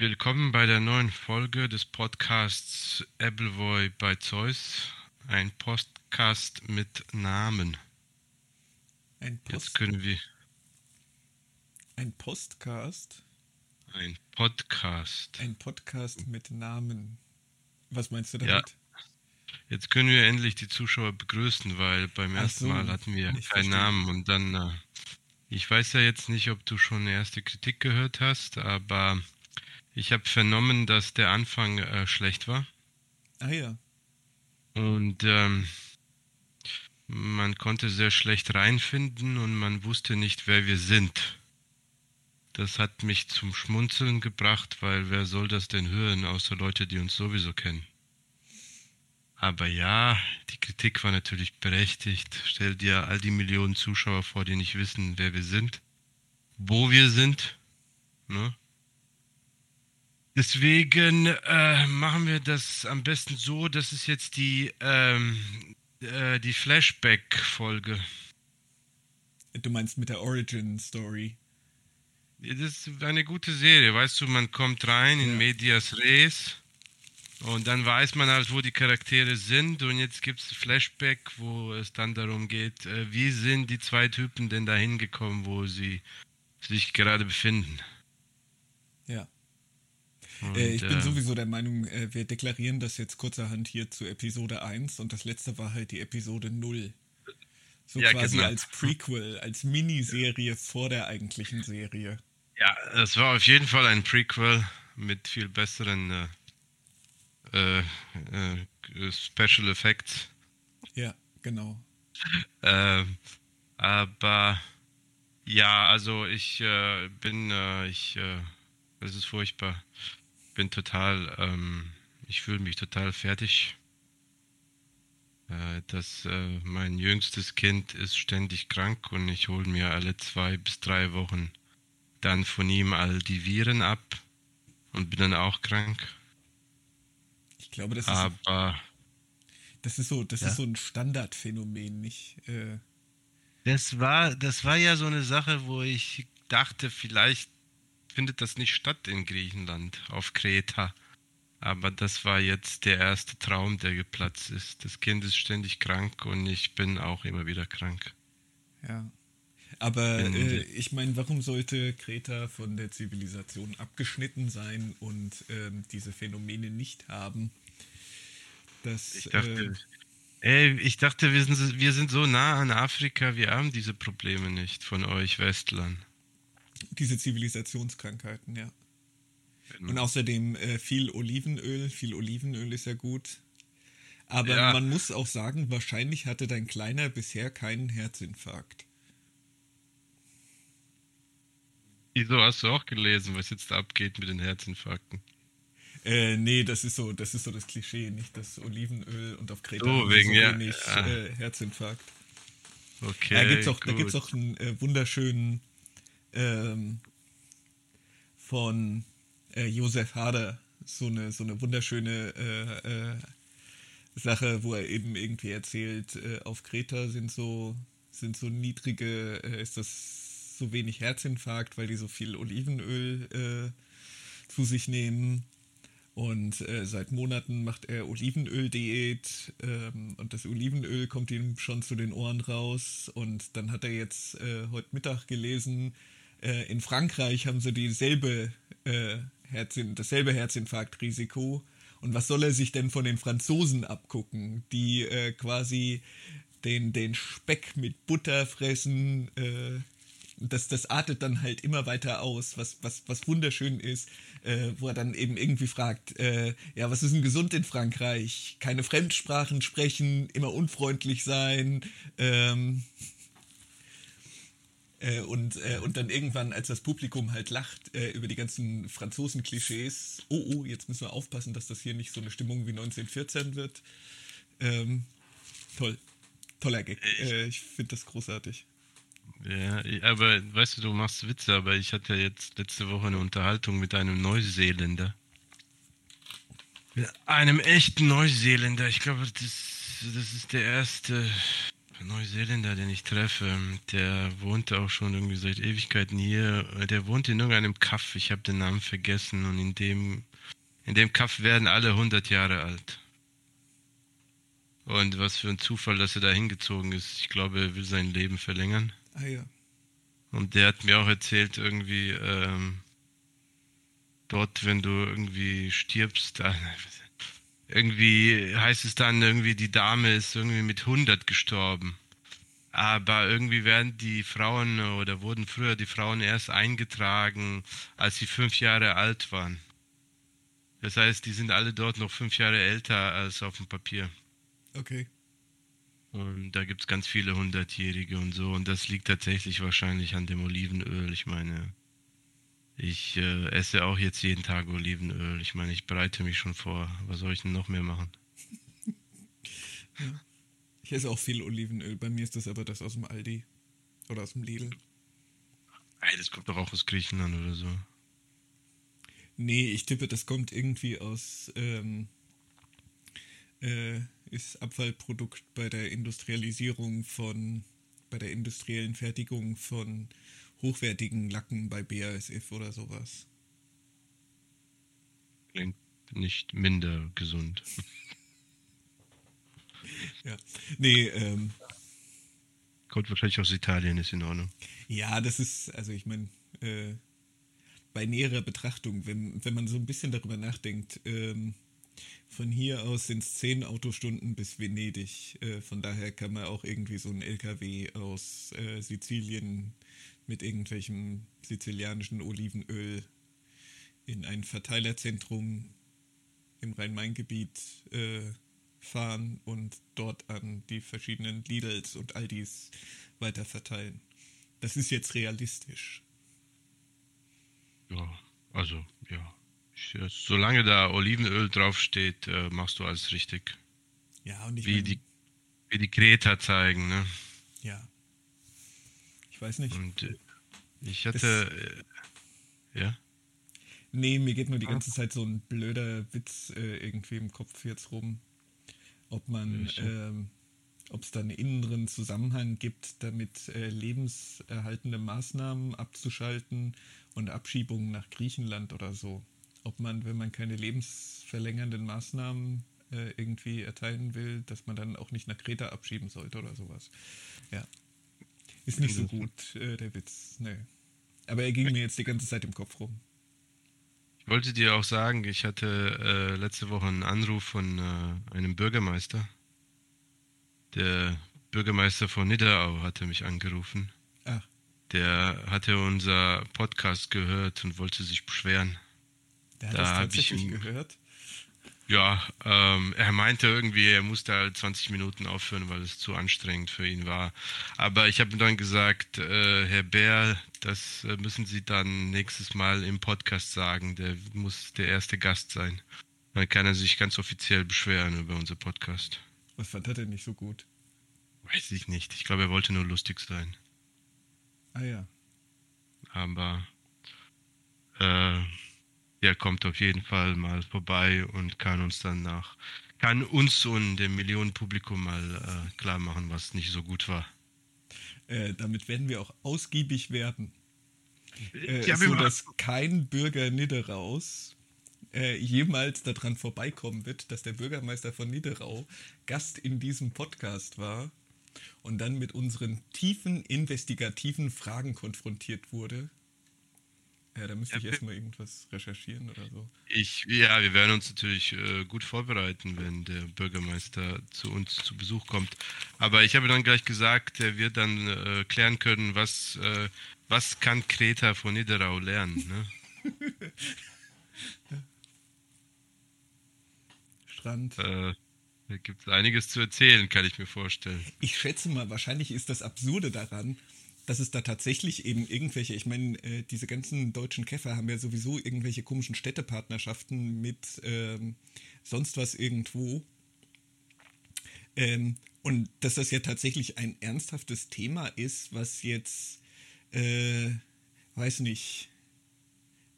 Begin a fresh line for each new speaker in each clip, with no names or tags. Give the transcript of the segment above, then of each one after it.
Willkommen bei der neuen Folge des Podcasts Appleboy bei Zeus. Ein Podcast mit Namen.
Ein Post
Jetzt können wir.
Ein Postcast?
Ein Podcast.
Ein Podcast mit Namen. Was meinst du
Ja.
damit?
Jetzt können wir endlich die Zuschauer begrüßen, weil beim
Ach
ersten
so,
Mal hatten wir keinen
verstehe.
Namen und dann. Äh, ich weiß ja jetzt nicht, ob du schon eine erste Kritik gehört hast, aber ich habe vernommen, dass der Anfang äh, schlecht war.
Ah ja.
Und ähm, man konnte sehr schlecht reinfinden und man wusste nicht, wer wir sind. Das hat mich zum Schmunzeln gebracht, weil wer soll das denn hören, außer Leute, die uns sowieso kennen. Aber ja, die Kritik war natürlich berechtigt. Stell dir all die Millionen Zuschauer vor, die nicht wissen, wer wir sind, wo wir sind. Ne? Deswegen äh, machen wir das am besten so, das ist jetzt die, ähm, äh, die Flashback-Folge.
Du meinst mit der Origin Story.
Das ist eine gute Serie, weißt du, man kommt rein in
Ja.
Medias Res und dann weiß man halt, wo die Charaktere sind und jetzt gibt es Flashback, wo es dann darum geht, äh, wie sind die zwei Typen denn dahin gekommen, wo sie sich gerade befinden.
Ja.
Und,
äh, ich bin
äh,
sowieso der Meinung, äh, wir deklarieren das jetzt kurzerhand hier zu Episode 1 und das letzte war halt die Episode 0. So
Ja,
quasi
genau.
als Prequel, als Miniserie vor der eigentlichen Serie.
Ja, das war auf jeden Fall ein Prequel mit viel besseren äh, äh, äh, Special Effects.
Ja, genau.
Ähm, aber ja, also ich äh, bin, äh, ich, äh, es ist furchtbar. Bin total, ähm, ich fühle mich total fertig. Äh, dass äh, mein jüngstes Kind ist ständig krank und ich hole mir alle zwei bis drei Wochen dann von ihm all die Viren ab und bin dann auch krank.
Ich glaube, das ist,
Aber
das ist so, das
Ja.
ist so ein Standardphänomen, nicht? Äh,
Das war, das war ja so eine Sache, wo ich dachte, vielleicht findet das nicht statt in Griechenland, auf Kreta. Aber das war jetzt der erste Traum, der geplatzt ist. Das Kind ist ständig krank und ich bin auch immer wieder krank.
Ja. Aber äh, ich meine, warum sollte Kreta von der Zivilisation abgeschnitten sein und ähm, diese Phänomene nicht haben? Das,
Ich dachte,
äh,
ey, ich dachte wir, sind, wir sind so nah an Afrika, wir haben diese Probleme nicht von euch Westlern.
Diese Zivilisationskrankheiten, ja.
Genau.
Und außerdem äh, viel Olivenöl. Viel Olivenöl ist ja gut. Aber
Ja.
man muss auch sagen, wahrscheinlich hatte dein Kleiner bisher keinen Herzinfarkt.
Wieso hast du auch gelesen, was jetzt abgeht mit den Herzinfarkten?
Äh, nee, das ist so, das ist so das Klischee, nicht das Olivenöl und auf Kreta sie
wegen,
so wenig
ja.
äh, Herzinfarkt.
Okay.
da auch, da
gut.
gibt's auch einen äh, wunderschönen ähm, von äh, Josef Hader, so eine, so eine wunderschöne äh, äh, Sache, wo er eben irgendwie erzählt, äh, auf Kreta sind so, sind so niedrige, äh, ist das so wenig Herzinfarkt, weil die so viel Olivenöl äh, zu sich nehmen. Und äh, seit Monaten macht er Olivenöl-Diät ähm, und das Olivenöl kommt ihm schon zu den Ohren raus. Und dann hat er jetzt äh, heute Mittag gelesen, äh, in Frankreich haben sie dieselbe, äh, Herzin dasselbe Herzinfarktrisiko. Und was soll er sich denn von den Franzosen abgucken, die äh, quasi den, den Speck mit Butter fressen? Äh, das, das artet dann halt immer weiter aus, was, was, was wunderschön ist, äh, wo er dann eben irgendwie fragt, äh, ja, was ist denn gesund in Frankreich? Keine Fremdsprachen sprechen, immer unfreundlich sein, ähm, äh, und, äh, und dann irgendwann, als das Publikum halt lacht äh, über die ganzen Franzosen-Klischees, oh, oh, jetzt müssen wir aufpassen, dass das hier nicht so eine Stimmung wie 1914 wird. Ähm, toll. Toller Gag. Äh, ich finde das großartig.
Ja, aber weißt du, du machst Witze, aber ich hatte jetzt letzte Woche eine Unterhaltung mit einem Neuseeländer. Mit einem echten Neuseeländer. Ich glaube, das, das ist der erste Neuseeländer, den ich treffe, der wohnt auch schon irgendwie seit Ewigkeiten hier. Der wohnt in irgendeinem Kaff, ich habe den Namen vergessen. Und in dem, in dem Kaff werden alle 100 Jahre alt. Und was für ein Zufall, dass er da hingezogen ist. Ich glaube, er will sein Leben verlängern.
Ah ja.
Und der hat mir auch erzählt, irgendwie, ähm, dort, wenn du irgendwie stirbst, da, irgendwie heißt es dann irgendwie, die Dame ist irgendwie mit 100 gestorben. Aber irgendwie werden die Frauen oder wurden früher die Frauen erst eingetragen, als sie fünf Jahre alt waren. Das heißt, die sind alle dort noch fünf Jahre älter als auf dem Papier.
Okay.
Und da gibt es ganz viele Hundertjährige und so. Und das liegt tatsächlich wahrscheinlich an dem Olivenöl. Ich meine, ich äh, esse auch jetzt jeden Tag Olivenöl. Ich meine, ich bereite mich schon vor. Was soll ich denn noch mehr machen?
ja. Ich esse auch viel Olivenöl. Bei mir ist das aber das aus dem Aldi. Oder aus dem Lidl.
Ey, das kommt doch auch aus Griechenland oder so.
Nee, ich tippe, das kommt irgendwie aus. Ähm, äh, ist Abfallprodukt bei der Industrialisierung von. bei der industriellen Fertigung von hochwertigen Lacken bei BASF oder sowas.
Klingt nicht minder gesund.
ja. Nee, ähm.
Kommt wahrscheinlich aus Italien, ist in Ordnung.
Ja, das ist, also ich meine, äh, bei näherer Betrachtung, wenn, wenn man so ein bisschen darüber nachdenkt, ähm, von hier aus sind es zehn Autostunden bis Venedig. Äh, von daher kann man auch irgendwie so einen LKW aus äh, Sizilien mit irgendwelchem sizilianischen Olivenöl in ein Verteilerzentrum im Rhein-Main-Gebiet äh, fahren und dort an die verschiedenen Lidls und Aldis weiter verteilen. Das ist jetzt realistisch.
Ja, also ja. Solange da Olivenöl draufsteht, äh, machst du alles richtig.
Ja, und ich
wie,
mein,
die, wie die Kreta zeigen, ne?
Ja. Ich weiß nicht.
Und äh, ich hatte. Äh, ja?
Nee, mir geht nur die ganze Zeit so ein blöder Witz äh, irgendwie im Kopf jetzt rum. Ob man. Ähm, ob es da einen inneren Zusammenhang gibt, damit äh, lebenserhaltende Maßnahmen abzuschalten und Abschiebungen nach Griechenland oder so. Ob man, wenn man keine lebensverlängernden Maßnahmen äh, irgendwie erteilen will, dass man dann auch nicht nach Kreta abschieben sollte oder sowas. Ja. Ist nicht so gut, äh, der Witz. Nee. Aber er ging mir jetzt die ganze Zeit im Kopf rum.
Ich wollte dir auch sagen, ich hatte äh, letzte Woche einen Anruf von äh, einem Bürgermeister. Der Bürgermeister von Niederau hatte mich angerufen.
Ach.
Der hatte unser Podcast gehört und wollte sich beschweren.
Der hat da das tatsächlich ich, gehört?
Ja, ähm, er meinte irgendwie, er musste halt 20 Minuten aufhören, weil es zu anstrengend für ihn war. Aber ich habe ihm dann gesagt, äh, Herr Bär, das äh, müssen Sie dann nächstes Mal im Podcast sagen. Der muss der erste Gast sein. Dann kann er sich ganz offiziell beschweren über unser Podcast.
Was fand er denn nicht so gut?
Weiß ich nicht. Ich glaube, er wollte nur lustig sein.
Ah ja.
Aber äh, der kommt auf jeden Fall mal vorbei und kann uns dann nach, kann uns und dem Millionenpublikum mal äh, klar machen, was nicht so gut war.
Äh, damit werden wir auch ausgiebig werden. Äh, ja, so dass kein Bürger Niederaus äh, jemals daran vorbeikommen wird, dass der Bürgermeister von Niederau Gast in diesem Podcast war und dann mit unseren tiefen investigativen Fragen konfrontiert wurde, ja, da müsste ja, ich erstmal irgendwas recherchieren oder so.
Ich, ja, wir werden uns natürlich äh, gut vorbereiten, wenn der Bürgermeister zu uns zu Besuch kommt. Aber ich habe dann gleich gesagt, er wird dann äh, klären können, was, äh, was kann Kreta von Niederau lernen. Ne?
Strand.
Äh, da gibt es einiges zu erzählen, kann ich mir vorstellen.
Ich schätze mal, wahrscheinlich ist das Absurde daran, dass es da tatsächlich eben irgendwelche, ich meine, äh, diese ganzen deutschen Käfer haben ja sowieso irgendwelche komischen Städtepartnerschaften mit ähm, sonst was irgendwo. Ähm, und dass das ja tatsächlich ein ernsthaftes Thema ist, was jetzt, äh, weiß nicht,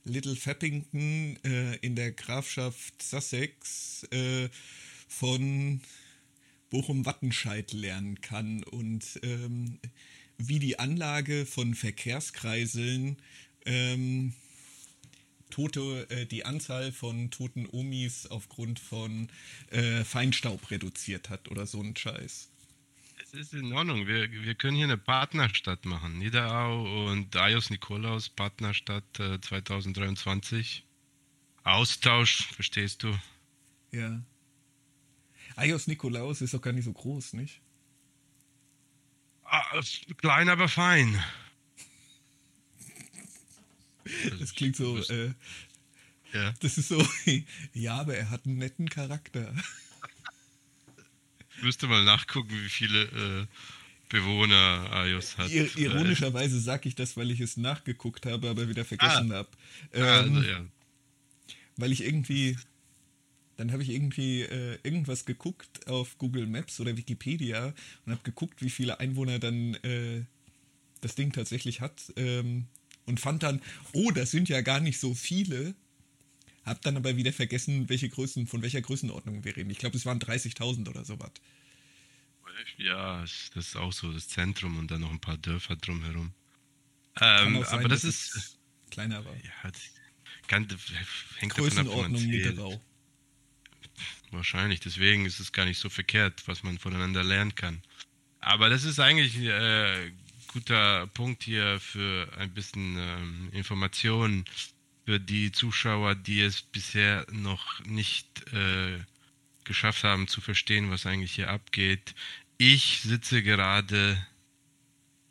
Little Fappington äh, in der Grafschaft Sussex äh, von Bochum-Wattenscheid lernen kann und ähm, wie die Anlage von Verkehrskreiseln ähm, tote, äh, die Anzahl von toten Omis aufgrund von äh, Feinstaub reduziert hat oder so ein Scheiß.
Es ist in Ordnung. Wir, wir können hier eine Partnerstadt machen. Niederau und Ajos Nikolaus, Partnerstadt äh, 2023. Austausch, verstehst du?
Ja. Ajos Nikolaus ist doch gar nicht so groß, nicht?
Ah, klein, aber fein.
Das klingt so, äh, ja. Das ist so, ja, aber er hat einen netten Charakter.
Ich müsste mal nachgucken, wie viele äh, Bewohner Ayos hat.
Ir ironischerweise sage ich das, weil ich es nachgeguckt habe, aber wieder vergessen ah. habe. Ähm, also, ja. Weil ich irgendwie, dann habe ich irgendwie äh, irgendwas geguckt auf Google Maps oder Wikipedia und habe geguckt, wie viele Einwohner dann äh, das Ding tatsächlich hat. Ähm, und fand dann, oh, das sind ja gar nicht so viele. Hab dann aber wieder vergessen, welche Größen, von welcher Größenordnung wir reden. Ich glaube, es waren 30.000 oder sowas.
Ja, das ist auch so das Zentrum und dann noch ein paar Dörfer drumherum. Ähm, sein, aber das ist
kleiner war.
Ja, kann, hängt
Größenordnung davon ab, Niederau.
Wahrscheinlich, deswegen ist es gar nicht so verkehrt, was man voneinander lernen kann. Aber das ist eigentlich äh, guter Punkt hier für ein bisschen ähm, Informationen für die Zuschauer, die es bisher noch nicht äh, geschafft haben zu verstehen, was eigentlich hier abgeht. Ich sitze gerade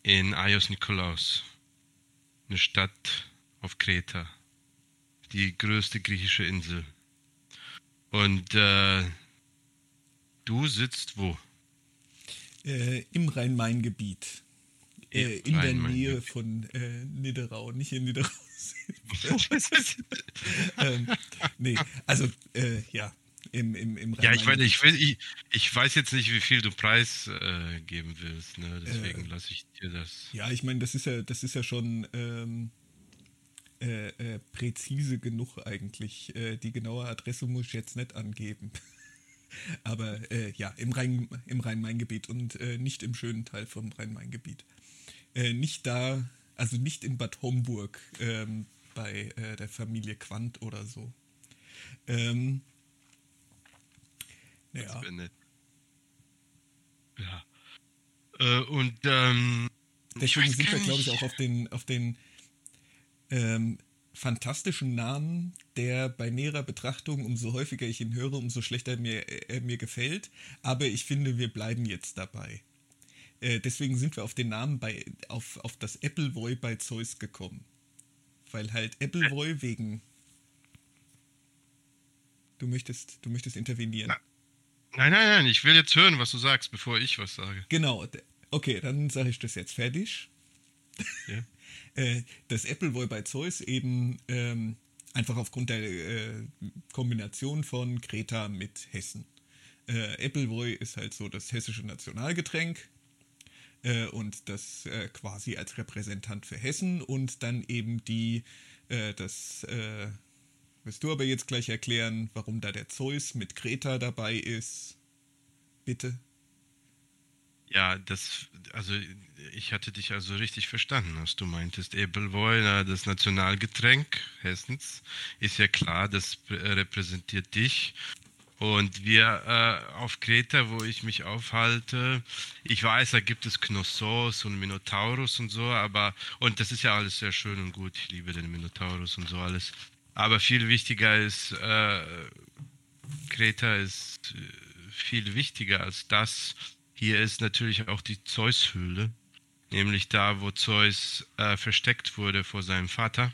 in Aios Nikolaos, eine Stadt auf Kreta, die größte griechische Insel. Und äh, du sitzt wo?
Äh, Im Rhein-Main-Gebiet äh, in der Nähe von äh, Niederau, nicht in Niederau. ähm, nee, also äh, ja, im, im, im
Ja, ich weiß, ich, will, ich, ich, weiß jetzt nicht, wie viel du Preis äh, geben willst, ne? deswegen äh, lasse ich dir das.
Ja, ich meine, das ist ja, das ist ja schon ähm, äh, äh präzise genug eigentlich. Äh, die genaue Adresse muss ich jetzt nicht angeben. Aber äh, ja, im Rhein-Main-Gebiet im Rhein und nicht im schönen Teil vom Rhein-Main-Gebiet äh, nicht da, also nicht in Bad Homburg ähm, bei äh, der Familie Quandt oder so. Ähm,
ja. Ja. Äh, und ähm,
deswegen sind wir, glaube ich, auch auf den, auf den ähm, fantastischen Namen, der bei näherer Betrachtung, umso häufiger ich ihn höre, umso schlechter mir, er mir gefällt. Aber ich finde, wir bleiben jetzt dabei. Äh, deswegen sind wir auf den Namen bei, auf, auf das Appleboy bei Zeus gekommen. Weil halt Appleboy wegen. Du möchtest, du möchtest intervenieren.
Nein, nein, nein, ich will jetzt hören, was du sagst, bevor ich was sage.
Genau, okay, dann sage ich das jetzt fertig. Ja. Äh, das Appleboy bei Zeus eben ähm, einfach aufgrund der äh, Kombination von Kreta mit Hessen. Äh, Appleboy ist halt so das hessische Nationalgetränk äh, und das äh, quasi als Repräsentant für Hessen und dann eben die, äh, das wirst du aber jetzt gleich erklären, warum da der Zeus mit Kreta dabei ist. Bitte.
Ja, das, also ich hatte dich also richtig verstanden, was du meintest. Ebelwoi, das Nationalgetränk Hessens, ist ja klar, das repräsentiert dich. Und wir äh, auf Kreta, wo ich mich aufhalte, ich weiß, da gibt es Knossos und Minotaurus und so, aber, und das ist ja alles sehr schön und gut, ich liebe den Minotaurus und so alles. Aber viel wichtiger ist, äh, Kreta ist äh, viel wichtiger als das. Hier ist natürlich auch die Zeus-Höhle, nämlich da, wo Zeus äh, versteckt wurde vor seinem Vater.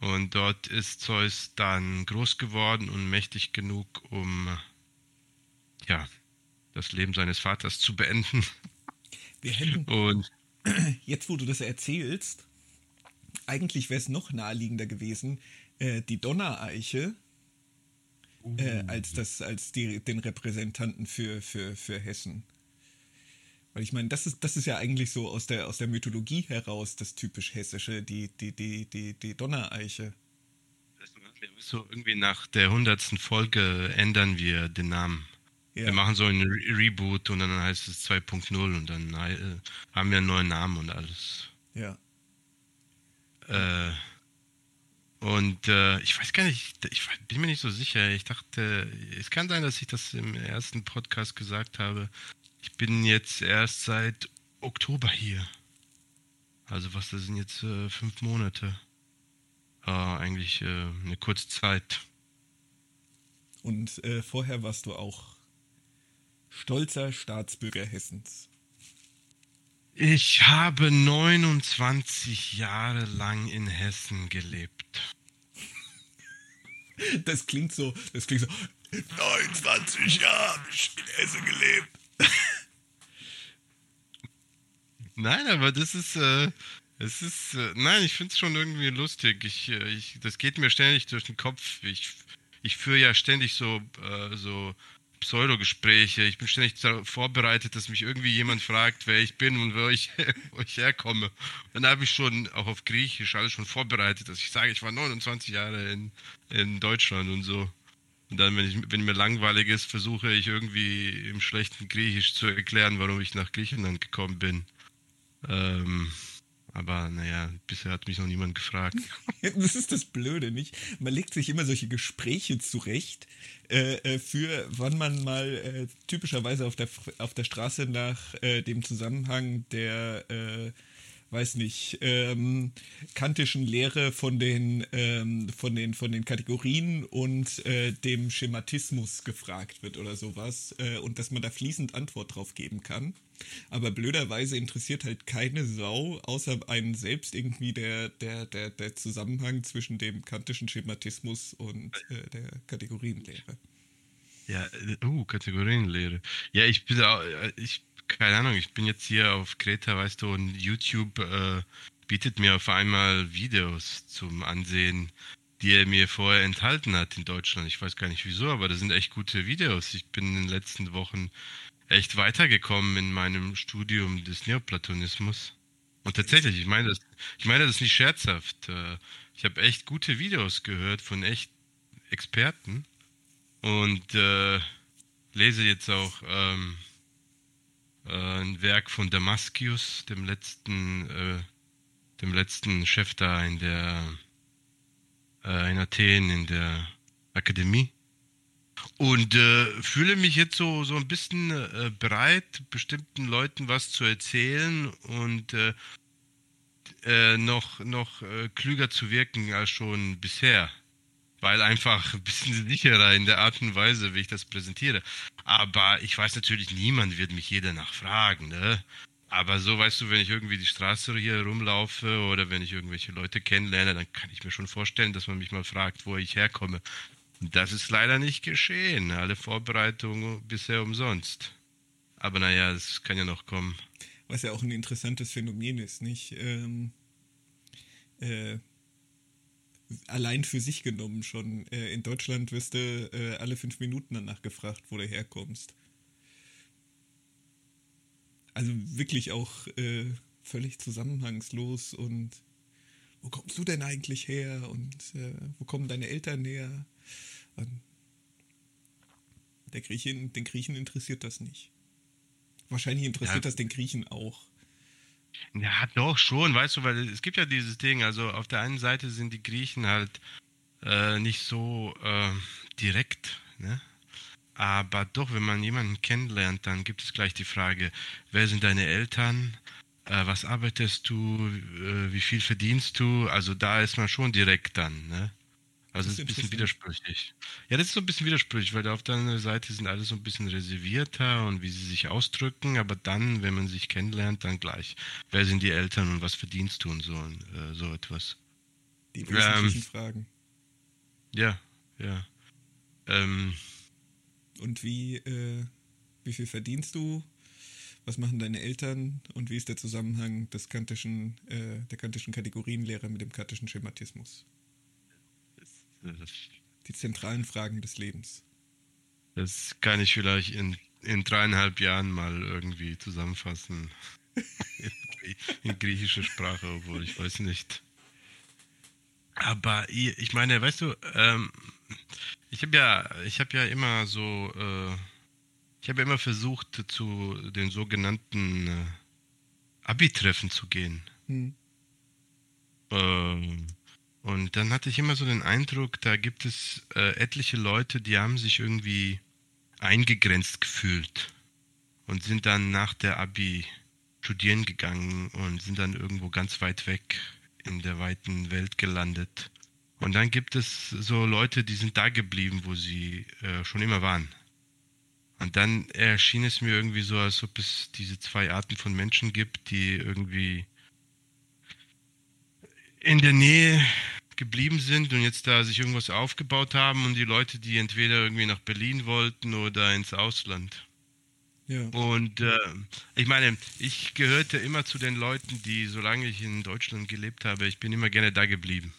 Und dort ist Zeus dann groß geworden und mächtig genug, um ja, das Leben seines Vaters zu beenden.
Wir hätten, und jetzt, wo du das erzählst, eigentlich wäre es noch naheliegender gewesen, äh, die Donnereiche äh, als, das, als die, den Repräsentanten für, für, für Hessen. Weil ich meine, das ist, das ist ja eigentlich so aus der, aus der Mythologie heraus das typisch Hessische, die, die, die, die, die Donnereiche.
So irgendwie nach der hundertsten Folge ändern wir den Namen. Ja. Wir machen so ein Re Reboot und dann heißt es 2.0 und dann äh, haben wir einen neuen Namen und alles.
Ja.
Äh, und äh, ich weiß gar nicht, ich bin mir nicht so sicher. Ich dachte, es kann sein, dass ich das im ersten Podcast gesagt habe. Ich bin jetzt erst seit Oktober hier. Also was, das sind jetzt äh, fünf Monate. Äh, eigentlich eine kurze Zeit.
Und äh, vorher warst du auch stolzer Staatsbürger Hessens.
Ich habe 29 Jahre lang in Hessen gelebt.
Das klingt so, das klingt so, 29 Jahre habe ich in Hessen gelebt.
Nein, aber das ist, äh, es ist, äh, nein, ich finde es schon irgendwie lustig. Ich, äh, ich, das geht mir ständig durch den Kopf. Ich, ich führe ja ständig so, äh, so Pseudogespräche. Ich bin ständig vorbereitet, dass mich irgendwie jemand fragt, wer ich bin und wo ich, wo ich herkomme. Dann habe ich schon auch auf Griechisch alles schon vorbereitet, dass ich sage, ich war 29 Jahre in, in Deutschland und so. Und dann, wenn, ich, wenn mir langweilig ist, versuche ich irgendwie im schlechten Griechisch zu erklären, warum ich nach Griechenland gekommen bin. Ähm, aber naja, bisher hat mich noch niemand gefragt.
das ist das Blöde, nicht? Man legt sich immer solche Gespräche zurecht, äh, äh, für wann man mal äh, typischerweise auf der, auf der Straße nach äh, dem Zusammenhang der äh, weiß nicht, ähm, kantischen Lehre von den, ähm, von den, von den Kategorien und äh, dem Schematismus gefragt wird oder sowas äh, und dass man da fließend Antwort drauf geben kann. Aber blöderweise interessiert halt keine Sau, außer einen selbst irgendwie der, der, der, der Zusammenhang zwischen dem kantischen Schematismus und äh, der Kategorienlehre.
Ja, äh, uh, Kategorienlehre. Ja, ich bin auch, äh, ich keine Ahnung, ich bin jetzt hier auf Kreta, weißt du, und YouTube äh, bietet mir auf einmal Videos zum Ansehen, die er mir vorher enthalten hat in Deutschland. Ich weiß gar nicht wieso, aber das sind echt gute Videos. Ich bin in den letzten Wochen echt weitergekommen in meinem Studium des Neoplatonismus. Und tatsächlich, ich meine das, ich meine das nicht scherzhaft. Äh, ich habe echt gute Videos gehört von echt Experten und äh, lese jetzt auch ähm, äh, ein Werk von Damaskius, dem letzten, äh, dem letzten Chef da in der äh, in Athen in der Akademie. Und äh, fühle mich jetzt so so ein bisschen äh, bereit, bestimmten Leuten was zu erzählen und äh, äh, noch noch äh, klüger zu wirken als schon bisher weil einfach ein bisschen sicherer in der Art und Weise, wie ich das präsentiere. Aber ich weiß natürlich, niemand wird mich jeder nachfragen, ne? Aber so, weißt du, wenn ich irgendwie die Straße hier rumlaufe oder wenn ich irgendwelche Leute kennenlerne, dann kann ich mir schon vorstellen, dass man mich mal fragt, wo ich herkomme. Und das ist leider nicht geschehen. Alle Vorbereitungen bisher umsonst. Aber naja, es kann ja noch kommen.
Was ja auch ein interessantes Phänomen ist, nicht? Ähm, äh, allein für sich genommen schon. Äh, in Deutschland wirst du äh, alle fünf Minuten danach gefragt, wo du herkommst. Also wirklich auch äh, völlig zusammenhangslos und wo kommst du denn eigentlich her und äh, wo kommen deine Eltern her? Und der Griechen, den Griechen interessiert das nicht. Wahrscheinlich interessiert ja. das den Griechen auch.
Ja, doch schon, weißt du, weil es gibt ja dieses Ding, also auf der einen Seite sind die Griechen halt äh, nicht so äh, direkt, ne? Aber doch, wenn man jemanden kennenlernt, dann gibt es gleich die Frage, wer sind deine Eltern? Äh, was arbeitest du? Äh, wie viel verdienst du? Also da ist man schon direkt dann, ne? Also das ist ein bisschen widersprüchlich. Ja, das ist so ein bisschen widersprüchlich, weil auf der anderen Seite sind alle so ein bisschen reservierter und wie sie sich ausdrücken, aber dann, wenn man sich kennenlernt, dann gleich. Wer sind die Eltern und was verdienst du und so, äh, so etwas.
Die wesentlichen ähm, Fragen.
Ja, ja. Ähm,
und wie, äh, wie viel verdienst du? Was machen deine Eltern und wie ist der Zusammenhang des kantischen, äh, der kantischen Kategorienlehre mit dem kantischen Schematismus? Die zentralen Fragen des Lebens.
Das kann ich vielleicht in, in dreieinhalb Jahren mal irgendwie zusammenfassen. in, in griechischer Sprache, obwohl ich weiß nicht. Aber ich meine, weißt du, ähm, ich habe ja, ich habe ja immer so, äh, ich habe immer versucht, zu den sogenannten äh, Abi-Treffen zu gehen. Hm. Ähm, und dann hatte ich immer so den Eindruck, da gibt es äh, etliche Leute, die haben sich irgendwie eingegrenzt gefühlt und sind dann nach der Abi studieren gegangen und sind dann irgendwo ganz weit weg in der weiten Welt gelandet. Und dann gibt es so Leute, die sind da geblieben, wo sie äh, schon immer waren. Und dann erschien es mir irgendwie so, als ob es diese zwei Arten von Menschen gibt, die irgendwie in der Nähe geblieben sind und jetzt da sich irgendwas aufgebaut haben und die Leute, die entweder irgendwie nach Berlin wollten oder ins Ausland. Ja. Und äh, ich meine, ich gehörte immer zu den Leuten, die, solange ich in Deutschland gelebt habe, ich bin immer gerne da geblieben.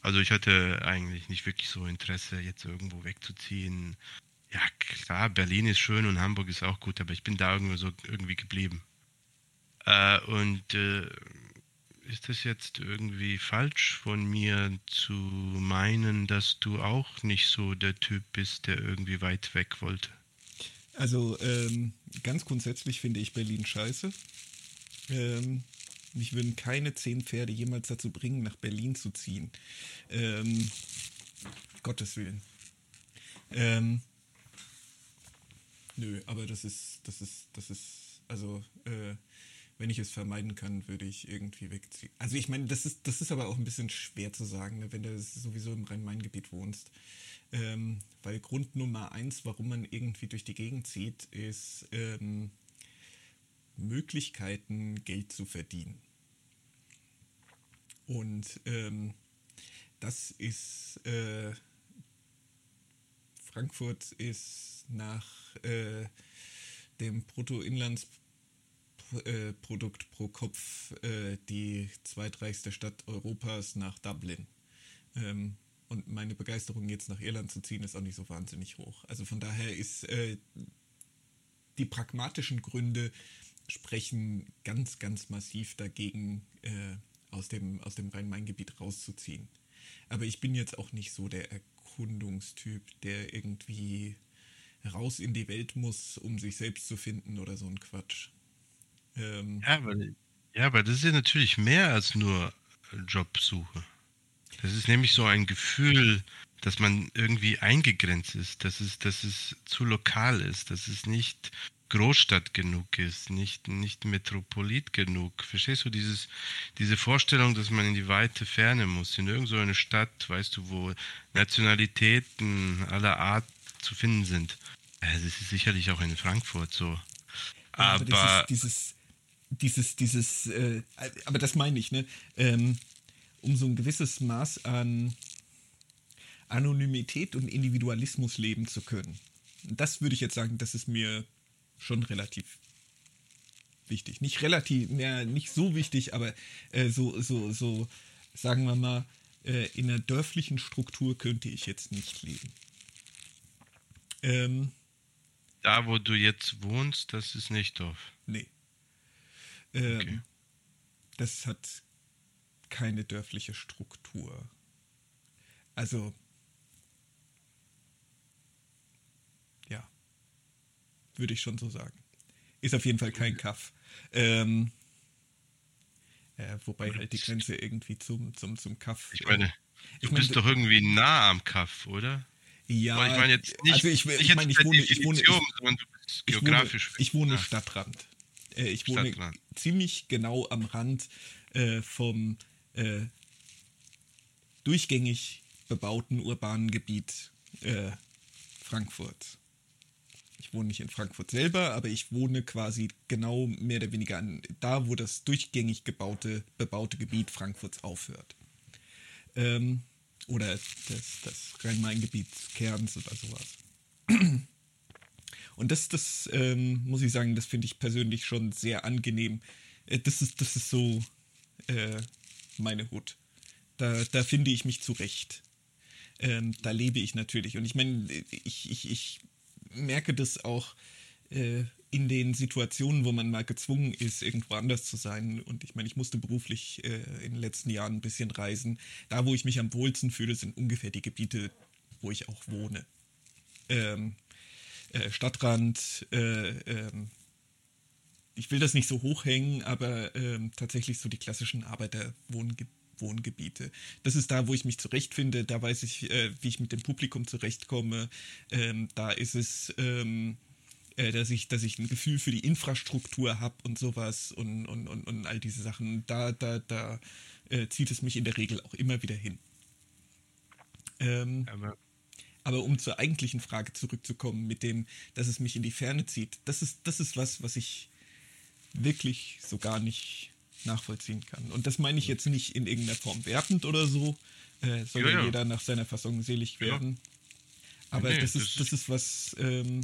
Also ich hatte eigentlich nicht wirklich so Interesse, jetzt irgendwo wegzuziehen ja, klar, Berlin ist schön und Hamburg ist auch gut, aber ich bin da irgendwo so irgendwie geblieben. Äh, und äh, ist es jetzt irgendwie falsch von mir zu meinen, dass du auch nicht so der Typ bist, der irgendwie weit weg wollte?
Also ähm, ganz grundsätzlich finde ich Berlin scheiße. Ähm, mich würden keine zehn Pferde jemals dazu bringen, nach Berlin zu ziehen. Ähm, Gottes Willen. Ähm, Nö, aber das ist, das ist, das ist, also, äh, wenn ich es vermeiden kann, würde ich irgendwie wegziehen. Also ich meine, das ist, das ist aber auch ein bisschen schwer zu sagen, ne, wenn du sowieso im Rhein-Main-Gebiet wohnst. Ähm, weil Grund Nummer eins, warum man irgendwie durch die Gegend zieht, ist ähm, Möglichkeiten, Geld zu verdienen. Und ähm, das ist äh, Frankfurt ist nach äh, dem Bruttoinlandsprodukt pro Kopf äh, die zweitreichste Stadt Europas nach Dublin. Ähm, und meine Begeisterung jetzt nach Irland zu ziehen ist auch nicht so wahnsinnig hoch. Also von daher ist äh, die pragmatischen Gründe sprechen ganz, ganz massiv dagegen, äh, aus dem, aus dem Rhein-Main-Gebiet rauszuziehen. Aber ich bin jetzt auch nicht so der Erkundungstyp, der irgendwie raus in die Welt muss, um sich selbst zu finden oder so ein Quatsch.
Ähm, ja, aber, ja, aber das ist ja natürlich mehr als nur Jobsuche. Das ist nämlich so ein Gefühl, dass man irgendwie eingegrenzt ist, dass es, dass es zu lokal ist, dass es nicht Großstadt genug ist, nicht, nicht Metropolit genug. Verstehst du dieses, diese Vorstellung, dass man in die weite Ferne muss, in irgendeine Stadt, weißt du, wo Nationalitäten aller Art zu finden sind. Das ist sicherlich auch in Frankfurt so. aber,
aber dieses, dieses, dieses, dieses äh, aber das meine ich, ne? Ähm, um so ein gewisses Maß an Anonymität und Individualismus leben zu können. Das würde ich jetzt sagen, das ist mir schon relativ wichtig. Nicht relativ, mehr nicht so wichtig, aber äh, so, so, so, sagen wir mal, äh, in einer dörflichen Struktur könnte ich jetzt nicht leben.
Ähm, da, wo du jetzt wohnst, das ist nicht Dorf.
Nee. Ähm, okay. Das hat keine dörfliche Struktur. Also, würde ich schon so sagen. Ist auf jeden Fall kein Kaff. Ähm, äh, wobei halt die Grenze irgendwie zum, zum, zum Kaff.
Ich meine, du ich bist doch irgendwie nah am Kaff, oder?
Ja, ich meine jetzt nicht, also ich, nicht ich, meine, ich wohne, ich wohne, ich, sondern du bist geografisch. Ich wohne, ich wohne Stadtrand. Äh, ich wohne Stadtrand. ziemlich genau am Rand äh, vom äh, durchgängig bebauten urbanen Gebiet äh, Frankfurt ich wohne nicht in Frankfurt selber, aber ich wohne quasi genau mehr oder weniger an, da, wo das durchgängig gebaute, bebaute Gebiet Frankfurts aufhört. Ähm, oder das, das Rhein-Main-Gebiet Kerns oder sowas. Und das, das ähm, muss ich sagen, das finde ich persönlich schon sehr angenehm. Äh, das, ist, das ist so äh, meine Hut. Da, da finde ich mich zurecht. Ähm, da lebe ich natürlich. Und ich meine, ich, ich, ich merke das auch äh, in den Situationen, wo man mal gezwungen ist, irgendwo anders zu sein. Und ich meine, ich musste beruflich äh, in den letzten Jahren ein bisschen reisen. Da, wo ich mich am wohlsten fühle, sind ungefähr die Gebiete, wo ich auch wohne. Ähm, äh, Stadtrand, äh, ähm, ich will das nicht so hochhängen, aber ähm, tatsächlich so die klassischen Arbeiterwohngebiete. Das ist da, wo ich mich zurechtfinde. Da weiß ich, äh, wie ich mit dem Publikum zurechtkomme. Ähm, da ist es, ähm, äh, dass, ich, dass ich ein Gefühl für die Infrastruktur habe und sowas und, und, und, und all diese Sachen. Da, da, da äh, zieht es mich in der Regel auch immer wieder hin. Ähm, aber aber um zur eigentlichen Frage zurückzukommen, mit dem, dass es mich in die Ferne zieht, das ist, das ist was, was ich wirklich so gar nicht nachvollziehen kann. Und das meine ich jetzt nicht in irgendeiner Form wertend oder so, äh, soll ja, ja. jeder nach seiner Fassung selig werden. Ja. Aber nee, das, ist, das ist was, ähm,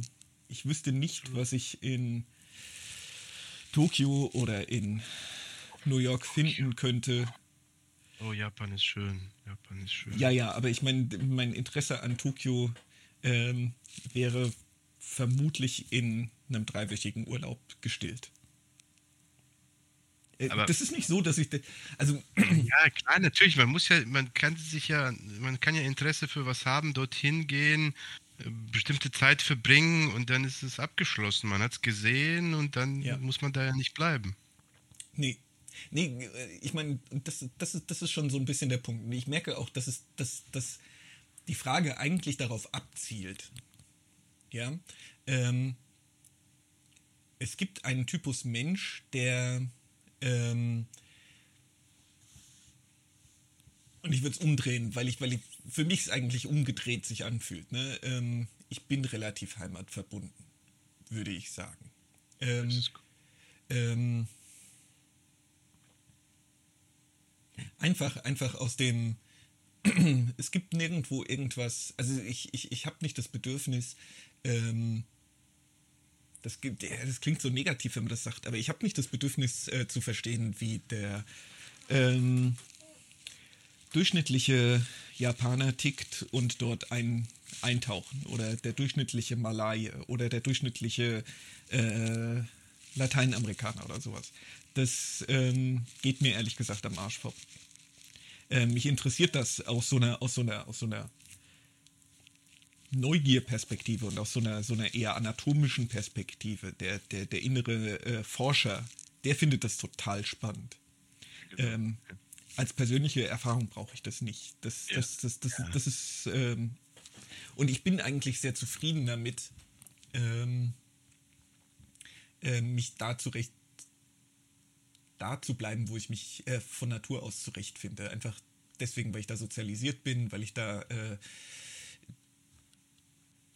ich wüsste nicht, was ich in Tokio oder in New York finden könnte.
Oh, Japan ist schön. Japan ist schön.
Ja, ja, aber ich meine, mein Interesse an Tokio ähm, wäre vermutlich in einem dreiwöchigen Urlaub gestillt. Äh, aber das ist nicht so, dass ich. Also
ja, klar, natürlich. Man muss ja, man kann sich ja, man kann ja Interesse für was haben, dorthin gehen, äh, bestimmte Zeit verbringen und dann ist es abgeschlossen. Man hat es gesehen und dann ja. muss man da ja nicht bleiben.
Nee. Nee, ich meine, das, das, ist, das ist schon so ein bisschen der Punkt. Ich merke auch, dass, es, dass, dass die Frage eigentlich darauf abzielt. Ja. Ähm, es gibt einen Typus Mensch, der ähm, und ich würde es umdrehen, weil ich, weil ich, für mich es eigentlich umgedreht sich anfühlt. Ne? Ähm, ich bin relativ heimatverbunden, würde ich sagen. Ähm, ähm, einfach, einfach aus dem, es gibt nirgendwo irgendwas, also ich, ich, ich habe nicht das Bedürfnis, ähm, das, das klingt so negativ, wenn man das sagt, aber ich habe nicht das Bedürfnis äh, zu verstehen, wie der ähm, durchschnittliche Japaner tickt und dort ein, eintauchen oder der durchschnittliche Malaye oder der durchschnittliche äh, Lateinamerikaner oder sowas. Das ähm, geht mir ehrlich gesagt am Arsch vor. Ähm, mich interessiert das aus so einer, aus so einer, aus so einer Neugierperspektive und aus so einer, so einer eher anatomischen Perspektive, der, der, der innere äh, Forscher, der findet das total spannend. Genau. Ähm, als persönliche Erfahrung brauche ich das nicht. Das, das, das, das, ja. das ist. Ähm, und ich bin eigentlich sehr zufrieden damit, ähm, äh, mich da zurecht da zu bleiben, wo ich mich äh, von Natur aus zurechtfinde. Einfach deswegen, weil ich da sozialisiert bin, weil ich da äh,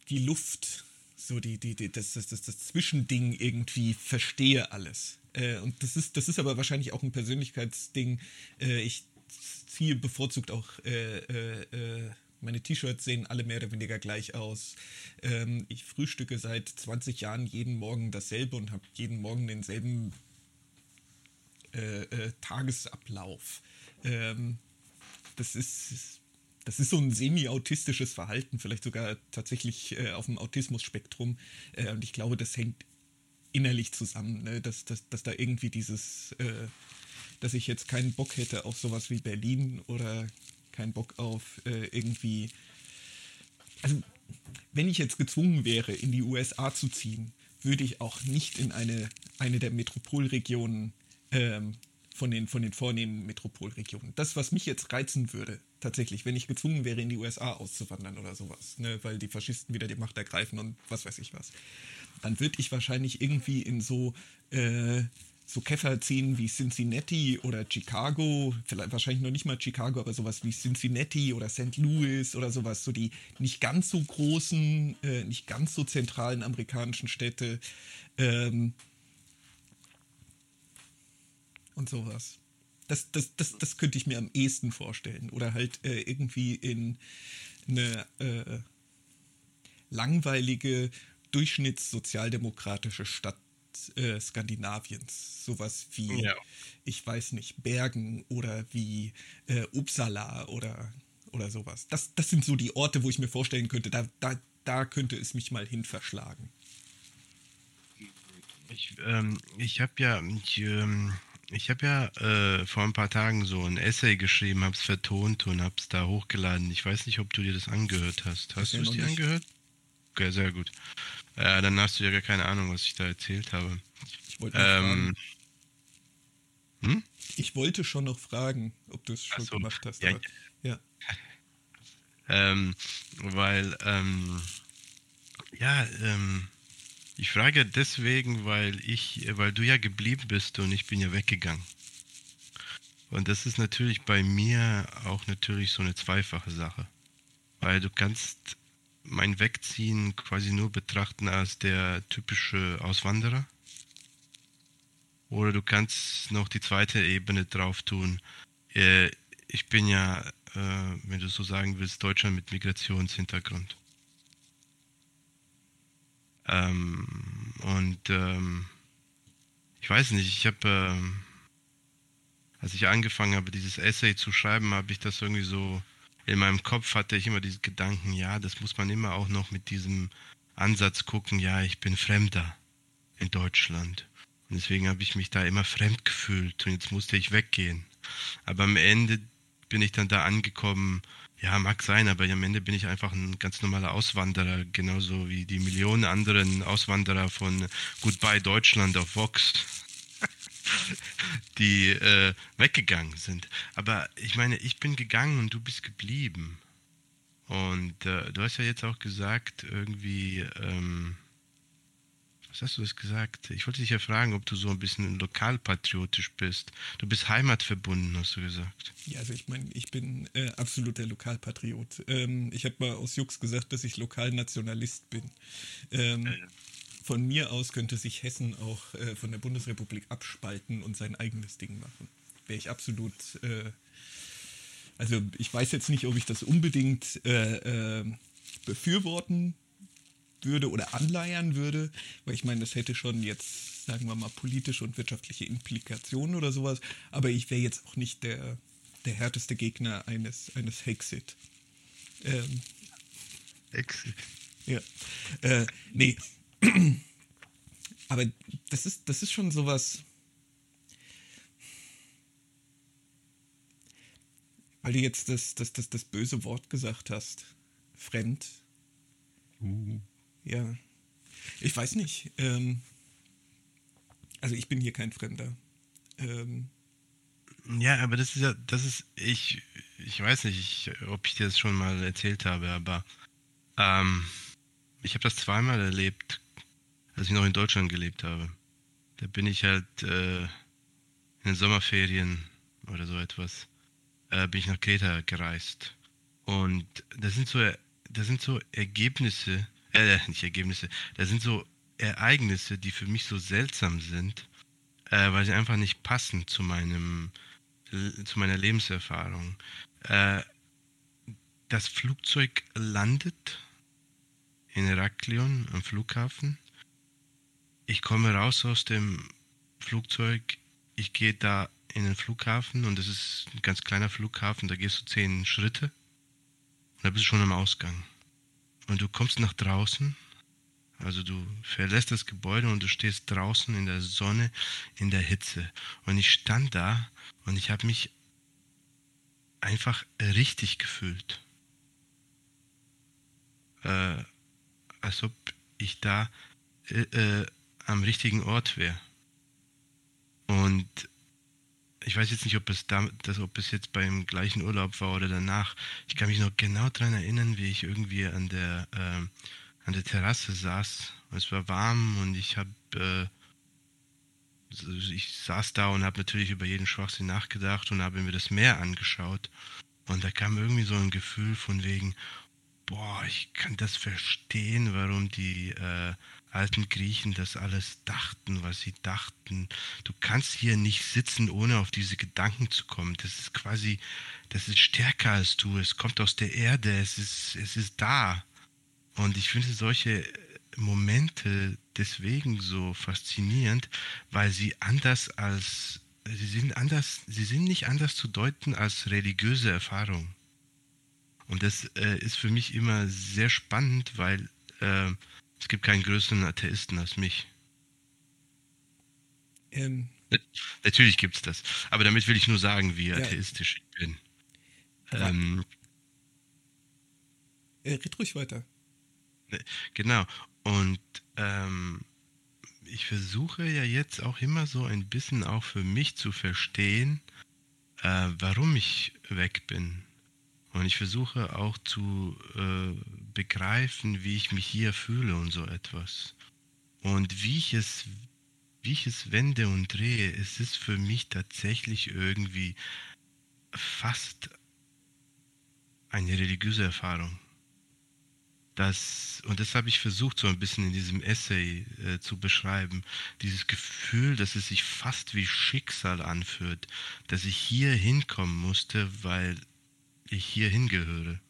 die Luft, so die, die, die das, das, das, das Zwischending irgendwie verstehe alles. Äh, und das ist, das ist aber wahrscheinlich auch ein Persönlichkeitsding. Äh, ich ziehe bevorzugt auch äh, äh, meine T-Shirts sehen alle mehr oder weniger gleich aus. Ähm, ich frühstücke seit 20 Jahren jeden Morgen dasselbe und habe jeden Morgen denselben äh, äh, Tagesablauf. Ähm, das ist das ist so ein semi-autistisches Verhalten, vielleicht sogar tatsächlich äh, auf dem Autismus-Spektrum. Äh, und ich glaube, das hängt innerlich zusammen, ne? dass, dass, dass da irgendwie dieses, äh, dass ich jetzt keinen Bock hätte auf sowas wie Berlin oder keinen Bock auf äh, irgendwie. Also, wenn ich jetzt gezwungen wäre, in die USA zu ziehen, würde ich auch nicht in eine, eine der Metropolregionen ähm, von den, von den vornehmen Metropolregionen. Das, was mich jetzt reizen würde, tatsächlich, wenn ich gezwungen wäre, in die USA auszuwandern oder sowas, ne, weil die Faschisten wieder die Macht ergreifen und was weiß ich was, dann würde ich wahrscheinlich irgendwie in so, äh, so Käfer ziehen wie Cincinnati oder Chicago, vielleicht wahrscheinlich noch nicht mal Chicago, aber sowas wie Cincinnati oder St. Louis oder sowas, so die nicht ganz so großen, äh, nicht ganz so zentralen amerikanischen Städte. Ähm, und sowas. Das, das, das, das könnte ich mir am ehesten vorstellen. Oder halt äh, irgendwie in eine äh, langweilige, durchschnittssozialdemokratische Stadt äh, Skandinaviens. Sowas wie, ja. ich weiß nicht, Bergen oder wie äh, Uppsala oder, oder sowas. Das, das sind so die Orte, wo ich mir vorstellen könnte, da, da, da könnte es mich mal hin verschlagen.
Ich, ähm, ich habe ja, ich, ähm, ich habe ja äh, vor ein paar Tagen so ein Essay geschrieben, habe es vertont und habe es da hochgeladen. Ich weiß nicht, ob du dir das angehört hast. Hast du es dir angehört? Okay, sehr gut. Äh, dann hast du ja gar keine Ahnung, was ich da erzählt habe.
Ich wollte,
Ähm, hm?
ich wollte schon noch fragen, ob du es schon
so.
gemacht hast.
Ja,
ja.
Ähm, weil, ähm, ja, ähm, ich frage deswegen, weil ich, weil du ja geblieben bist und ich bin ja weggegangen. Und das ist natürlich bei mir auch natürlich so eine zweifache Sache. Weil du kannst mein Wegziehen quasi nur betrachten als der typische Auswanderer. Oder du kannst noch die zweite Ebene drauf tun. Äh, ich bin ja, äh, wenn du so sagen willst, Deutscher mit Migrationshintergrund. Ähm, und ähm, ich weiß nicht, ich habe, ähm, als ich angefangen habe, dieses Essay zu schreiben, habe ich das irgendwie so in meinem Kopf hatte ich immer diese Gedanken, ja, das muss man immer auch noch mit diesem Ansatz gucken, ja, ich bin Fremder in Deutschland. Und deswegen habe ich mich da immer fremd gefühlt und jetzt musste ich weggehen. Aber am Ende bin ich dann da angekommen, ja, mag sein, aber am Ende bin ich einfach ein ganz normaler Auswanderer, genauso wie die Millionen anderen Auswanderer von Goodbye Deutschland auf Vox, die äh, weggegangen sind. Aber ich meine, ich bin gegangen und du bist geblieben. Und äh, du hast ja jetzt auch gesagt, irgendwie, ähm, was hast du das gesagt? Ich wollte dich ja fragen, ob du so ein bisschen lokalpatriotisch bist. Du bist heimatverbunden, hast du gesagt.
ja, also ich meine, ich bin äh, absoluter Lokalpatriot. Ähm, ich habe mal aus Jux gesagt, dass ich Lokalnationalist bin. Ähm, von mir aus könnte sich Hessen auch äh, von der Bundesrepublik abspalten und sein eigenes Ding machen. Wäre ich absolut. Äh, also ich weiß jetzt nicht, ob ich das unbedingt äh, äh, befürworten würde oder anleiern würde, weil ich meine, das hätte schon jetzt, sagen wir mal, politische und wirtschaftliche Implikationen oder sowas, aber ich wäre jetzt auch nicht der, der härteste Gegner eines, eines Hexit. Ähm,
Exit.
ja. Äh, nee. Aber das ist, das ist schon sowas. Weil du jetzt das, das, das, das böse Wort gesagt hast. Fremd. Ja. Ich weiß nicht. Ähm, also ich bin hier kein Fremder. Ähm,
Ja, aber das ist ja, das ist, ich, ich weiß nicht, ich, ob ich dir das schon mal erzählt habe, aber ähm, ich habe das zweimal erlebt, als ich noch in Deutschland gelebt habe. Da bin ich halt äh, in den Sommerferien oder so etwas, äh, bin ich nach Kreta gereist. Und das sind so, das sind so Ergebnisse, äh, nicht Ergebnisse, das sind so Ereignisse, die für mich so seltsam sind, äh, weil sie einfach nicht passen zu meinem, zu meiner Lebenserfahrung. Äh, das Flugzeug landet in Heraklion am Flughafen. Ich komme raus aus dem Flugzeug, ich gehe da in den Flughafen und das ist ein ganz kleiner Flughafen, da gehst du zehn Schritte und da bist du schon am Ausgang. Und du kommst nach draußen, also du verlässt das Gebäude und du stehst draußen in der Sonne, in der Hitze. Und ich stand da und ich habe mich einfach richtig gefühlt. Äh, als ob ich da äh, äh, am richtigen Ort wäre. Und ich weiß jetzt nicht, ob es, da, das, ob es jetzt beim gleichen Urlaub war oder danach. Ich kann mich noch genau daran erinnern, wie ich irgendwie an der, äh, an der Terrasse saß. Es war warm und ich habe, äh, ich saß da und habe natürlich über jeden Schwachsinn nachgedacht und habe mir das Meer angeschaut. Und da kam irgendwie so ein Gefühl von wegen, boah, ich kann das verstehen, warum die äh, alten Griechen das alles dachten, was sie dachten. Du kannst hier nicht sitzen, ohne auf diese Gedanken zu kommen. Das ist quasi, das ist stärker als du. Es kommt aus der Erde. Es ist, es ist da. Und ich finde solche Momente deswegen so faszinierend, weil sie anders als, sie sind anders, sie sind nicht anders zu deuten als religiöse Erfahrung. Und das äh, ist für mich immer sehr spannend, weil äh, es gibt keinen größeren Atheisten als mich.
ähm,
Natürlich gibt es das. Aber damit will ich nur sagen, wie
Ja.
atheistisch ich bin. Ähm,
äh, red ruhig weiter.
Genau. Und ähm, ich versuche ja jetzt auch immer so ein bisschen auch für mich zu verstehen, äh, warum ich weg bin. Und ich versuche auch zu äh, begreifen, wie ich mich hier fühle und so etwas. Und wie ich es, wie ich es wende und drehe, es ist für mich tatsächlich irgendwie fast eine religiöse Erfahrung. Das, und das habe ich versucht, so ein bisschen in diesem Essay äh, zu beschreiben. Dieses Gefühl, dass es sich fast wie Schicksal anfühlt, dass ich hier hinkommen musste, weil ich hier hingehöre.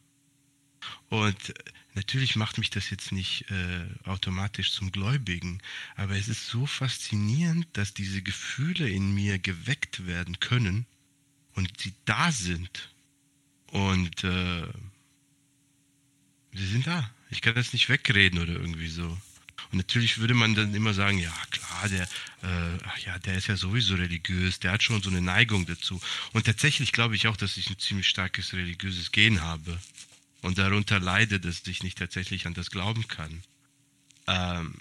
Und natürlich macht mich das jetzt nicht äh, automatisch zum Gläubigen, aber es ist so faszinierend, dass diese Gefühle in mir geweckt werden können und sie da sind. Und äh, sie sind da. Ich kann das nicht wegreden oder irgendwie so. Und natürlich würde man dann immer sagen, ja klar, der, äh, ja, der ist ja sowieso religiös, der hat schon so eine Neigung dazu. Und tatsächlich glaube ich auch, dass ich ein ziemlich starkes religiöses Gen habe und darunter leide, dass ich nicht tatsächlich an das glauben kann. Ähm,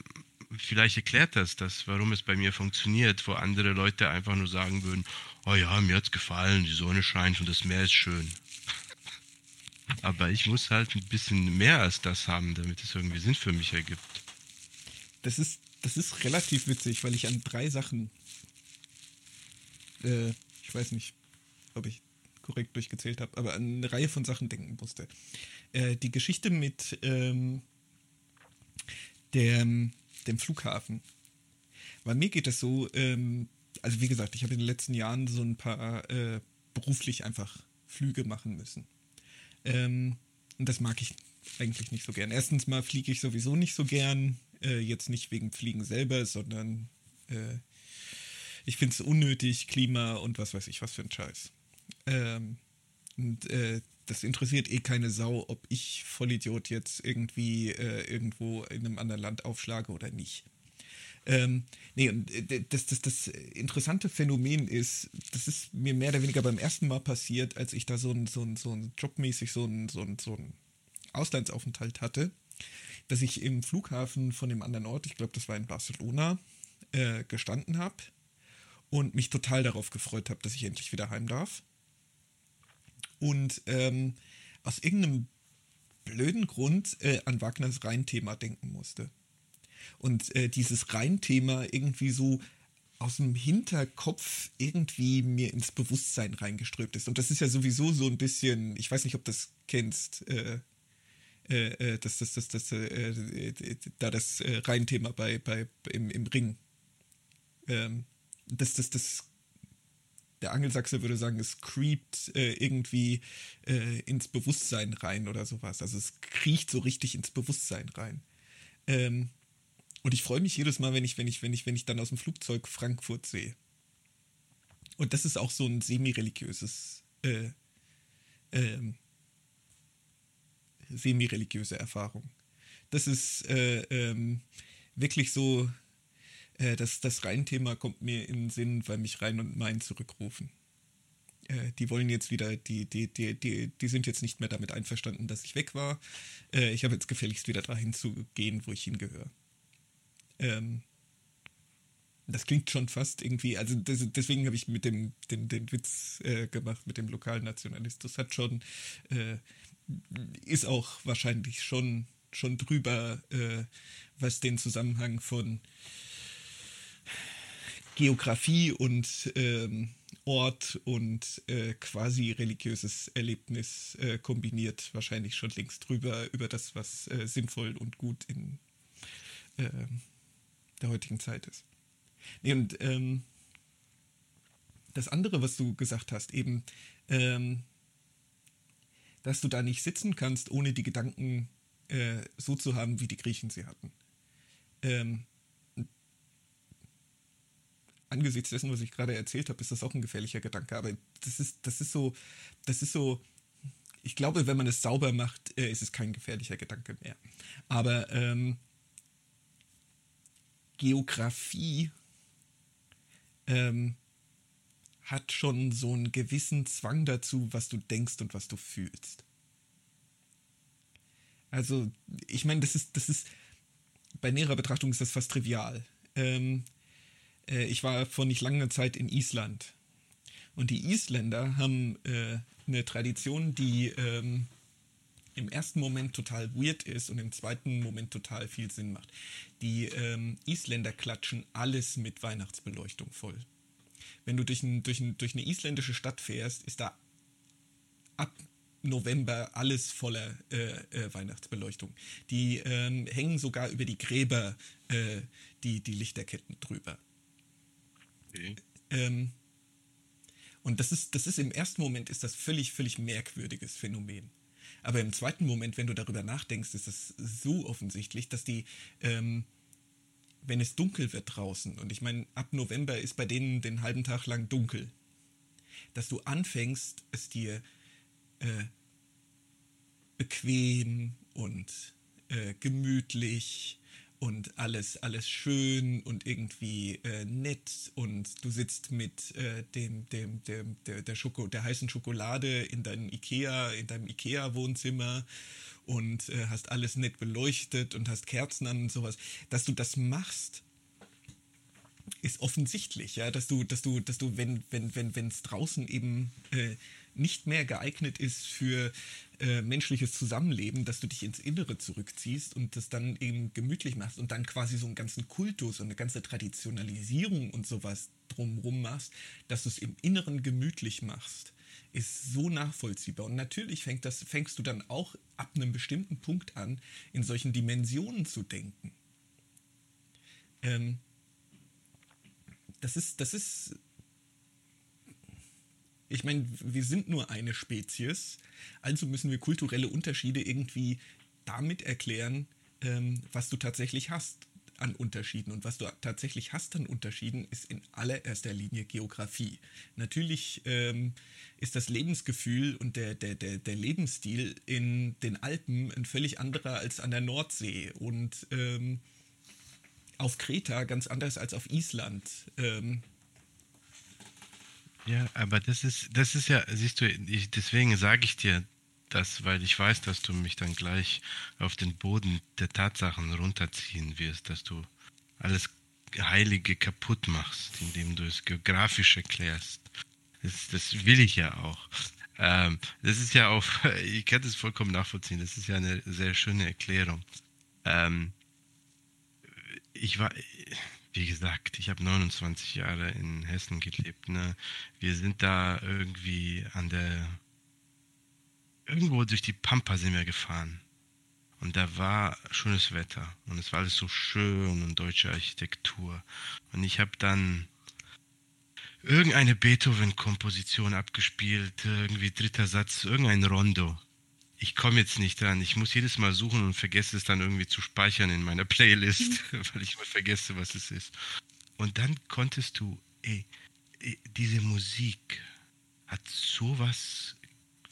vielleicht erklärt das, das, warum es bei mir funktioniert, wo andere Leute einfach nur sagen würden, oh ja, mir hat's gefallen, die Sonne scheint und das Meer ist schön. Aber ich muss halt ein bisschen mehr als das haben, damit es irgendwie Sinn für mich ergibt.
Das ist, das ist relativ witzig, weil ich an drei Sachen, äh, ich weiß nicht, ob ich korrekt durchgezählt habe, aber an eine Reihe von Sachen denken musste. Äh, die Geschichte mit ähm, dem, dem Flughafen. Bei mir geht es so, ähm, also wie gesagt, ich habe in den letzten Jahren so ein paar äh, beruflich einfach Flüge machen müssen. Ähm, und das mag ich eigentlich nicht so gern. Erstens mal fliege ich sowieso nicht so gern. Äh, jetzt nicht wegen Fliegen selber, sondern äh, ich finde es unnötig, Klima und was weiß ich, was für ein Scheiß. Ähm, und äh, das interessiert eh keine Sau, ob ich Vollidiot jetzt irgendwie äh, irgendwo in einem anderen Land aufschlage oder nicht. Ähm, nee, und äh, das, das, das interessante Phänomen ist, das ist mir mehr oder weniger beim ersten Mal passiert, als ich da so ein, so ein, so ein jobmäßig so ein, so ein, so ein Auslandsaufenthalt hatte, dass ich im Flughafen von dem anderen Ort, ich glaube, das war in Barcelona, äh, gestanden habe und mich total darauf gefreut habe, dass ich endlich wieder heim darf. Und ähm, aus irgendeinem blöden Grund äh, an Wagners Rheinthema denken musste und äh, dieses Reinthema irgendwie so aus dem Hinterkopf irgendwie mir ins Bewusstsein reingeströmt ist. Und das ist ja sowieso so ein bisschen, ich weiß nicht, ob das kennst, äh, äh, das, das, das, das, äh, äh da das äh, Rheinthema bei, bei, im, im Ring. Ähm, das, das, das, der Angelsachse würde sagen, es creept äh, irgendwie äh, ins Bewusstsein rein oder sowas. Also es kriecht so richtig ins Bewusstsein rein. Ähm, und ich freue mich jedes Mal, wenn ich, wenn ich, wenn ich, wenn ich dann aus dem Flugzeug Frankfurt sehe. Und das ist auch so ein semi-religiöses, äh, ähm, semi-religiöse Erfahrung. Das ist äh, ähm, wirklich so, äh, das, das Rheinthema kommt mir in den Sinn, weil mich Rhein und Main zurückrufen. Äh, die wollen jetzt wieder, die, die, die, die, die sind jetzt nicht mehr damit einverstanden, dass ich weg war. Äh, ich habe jetzt gefälligst wieder dahin zu gehen, wo ich hingehöre. Ähm, das klingt schon fast irgendwie, also das, deswegen habe ich mit dem den, den Witz äh, gemacht mit dem Lokalnationalismus. Hat schon, äh, ist auch wahrscheinlich schon, schon drüber, äh, was den Zusammenhang von Geografie und ähm, Ort und äh, quasi religiöses Erlebnis äh, kombiniert, wahrscheinlich schon längst drüber, über das, was äh, sinnvoll und gut in ähm, der heutigen Zeit ist. Nee, und ähm, das andere, was du gesagt hast, eben, ähm, dass du da nicht sitzen kannst, ohne die Gedanken äh, so zu haben, wie die Griechen sie hatten. Ähm, angesichts dessen, was ich gerade erzählt habe, ist das auch ein gefährlicher Gedanke. Aber das ist, das ist so, das ist so, ich glaube, wenn man es sauber macht, äh, ist es kein gefährlicher Gedanke mehr. Aber ähm, Geografie ähm, hat schon so einen gewissen Zwang dazu, was du denkst und was du fühlst. Also, ich meine, das ist, das ist, bei näherer Betrachtung ist das fast trivial. Ähm, äh, ich war vor nicht langer Zeit in Island. Und die Isländer haben äh, eine Tradition, die ähm, im ersten Moment total weird ist und im zweiten Moment total viel Sinn macht. Die ähm, Isländer klatschen alles mit Weihnachtsbeleuchtung voll. Wenn du durch, ein, durch, ein, durch eine isländische Stadt fährst, ist da ab November alles voller äh, äh, Weihnachtsbeleuchtung. Die ähm, hängen sogar über die Gräber äh, die, die Lichterketten drüber. Okay. Ähm, und das ist, das ist im ersten Moment ist das völlig, völlig merkwürdiges Phänomen. Aber im zweiten Moment, wenn du darüber nachdenkst, ist es so offensichtlich, dass die, ähm, wenn es dunkel wird draußen, und ich meine, ab November ist bei denen den halben Tag lang dunkel, dass du anfängst, es dir äh, bequem und äh, gemütlich und alles, alles schön und irgendwie äh, nett. Und du sitzt mit äh, dem, dem, dem, der, der, Schoko, der heißen Schokolade in deinem Ikea, in deinem Ikea-Wohnzimmer und äh, hast alles nett beleuchtet und hast Kerzen an und sowas, dass du das machst, ist offensichtlich, ja, dass du, dass du, dass du, wenn, wenn, wenn, wenn es draußen eben äh, nicht mehr geeignet ist für äh, menschliches Zusammenleben, dass du dich ins Innere zurückziehst und das dann eben gemütlich machst und dann quasi so einen ganzen Kultus und eine ganze Traditionalisierung und sowas drumrum machst, dass du es im Inneren gemütlich machst, ist so nachvollziehbar. Und natürlich fängt das, fängst du dann auch ab einem bestimmten Punkt an, in solchen Dimensionen zu denken. Ähm, das ist, das ist ich meine, wir sind nur eine Spezies, also müssen wir kulturelle Unterschiede irgendwie damit erklären, ähm, was du tatsächlich hast an Unterschieden. Und was du tatsächlich hast an Unterschieden, ist in allererster Linie Geografie. Natürlich ähm, ist das Lebensgefühl und der, der, der, der Lebensstil in den Alpen ein völlig anderer als an der Nordsee und ähm, auf Kreta ganz anders als auf Island. Ähm,
ja, aber das ist, das ist ja, siehst du, ich, deswegen sage ich dir das, weil ich weiß, dass du mich dann gleich auf den Boden der Tatsachen runterziehen wirst, dass du alles Heilige kaputt machst, indem du es geografisch erklärst. Das, das will ich ja auch. Ähm, das ist ja auch, ich kann das vollkommen nachvollziehen, das ist ja eine sehr schöne Erklärung. Ähm, ich war, wie gesagt, ich habe 29 Jahre in Hessen gelebt. Ne? Wir sind da irgendwie an der, irgendwo durch die Pampa sind wir gefahren. Und da war schönes Wetter und es war alles so schön und deutsche Architektur. Und ich habe dann irgendeine Beethoven-Komposition abgespielt, irgendwie dritter Satz, irgendein Rondo ich komme jetzt nicht dran. Ich muss jedes Mal suchen und vergesse es dann irgendwie zu speichern in meiner Playlist, mhm. weil ich mal vergesse, was es ist. Und dann konntest du, ey, diese Musik hat sowas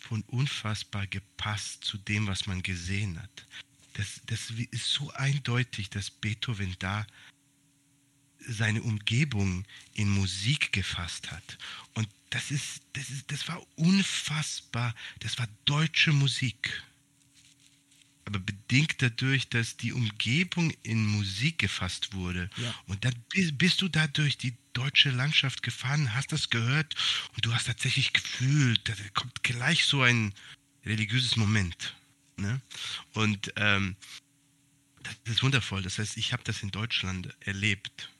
von unfassbar gepasst zu dem, was man gesehen hat. Das, das ist so eindeutig, dass Beethoven da seine Umgebung in Musik gefasst hat. Und das ist, das ist, das war unfassbar. Das war deutsche Musik. Aber bedingt dadurch, dass die Umgebung in Musik gefasst wurde. Ja. Und dann bist du da durch die deutsche Landschaft gefahren, hast das gehört und du hast tatsächlich gefühlt, da kommt gleich so ein religiöses Moment. Ne? Und ähm, das ist wundervoll. Das heißt, ich habe das in Deutschland erlebt.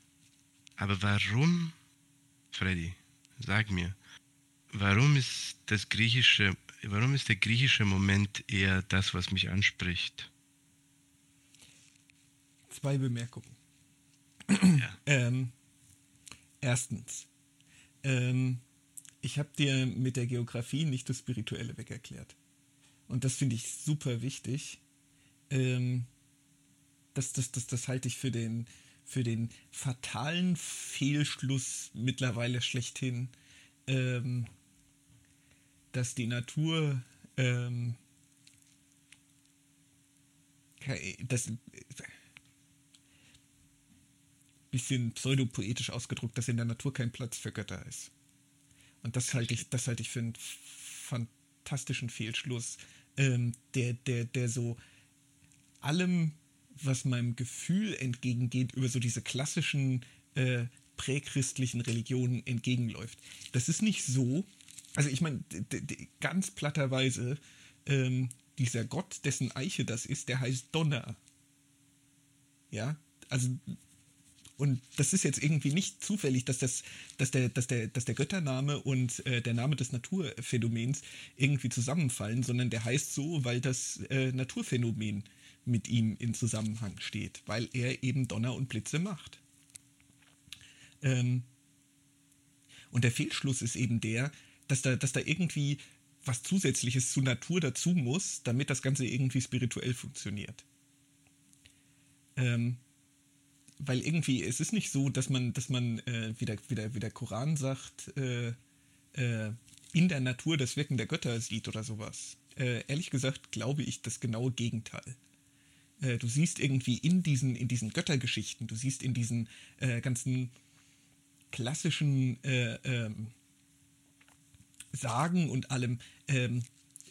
Aber warum, Freddy, sag mir, warum ist das griechische, warum ist der griechische Moment eher das, was mich anspricht?
Zwei Bemerkungen. Ja. ähm, erstens, ähm, ich habe dir mit der Geografie nicht das Spirituelle wegerklärt. Und das finde ich super wichtig. Ähm, das, das, das, das halte ich für den, für den fatalen Fehlschluss mittlerweile schlechthin, ähm, dass die Natur ähm, das bisschen pseudopoetisch ausgedrückt, dass in der Natur kein Platz für Götter ist. Und das halte ich, das halte ich für einen fantastischen Fehlschluss, ähm, der, der, der so allem, was meinem Gefühl entgegengeht, über so diese klassischen äh, prächristlichen Religionen entgegenläuft. Das ist nicht so, also ich meine, ganz platterweise, ähm, dieser Gott, dessen Eiche das ist, der heißt Donner. Ja, also und das ist jetzt irgendwie nicht zufällig, dass, das, dass, der, dass, der, dass der Göttername und äh, der Name des Naturphänomens irgendwie zusammenfallen, sondern der heißt so, weil das äh, Naturphänomen mit ihm in Zusammenhang steht, weil er eben Donner und Blitze macht. Ähm, und der Fehlschluss ist eben der, dass da, dass da irgendwie was Zusätzliches zu Natur dazu muss, damit das Ganze irgendwie spirituell funktioniert. Ähm, weil irgendwie, es ist nicht so, dass man, dass man, äh, wie, der, wie, der, wie der Koran sagt, äh, äh, in der Natur das Wirken der Götter sieht oder sowas. Äh, ehrlich gesagt glaube ich das genaue Gegenteil. Äh, du siehst irgendwie in diesen, in diesen Göttergeschichten, du siehst in diesen äh, ganzen klassischen ähm, Sagen und allem, ähm,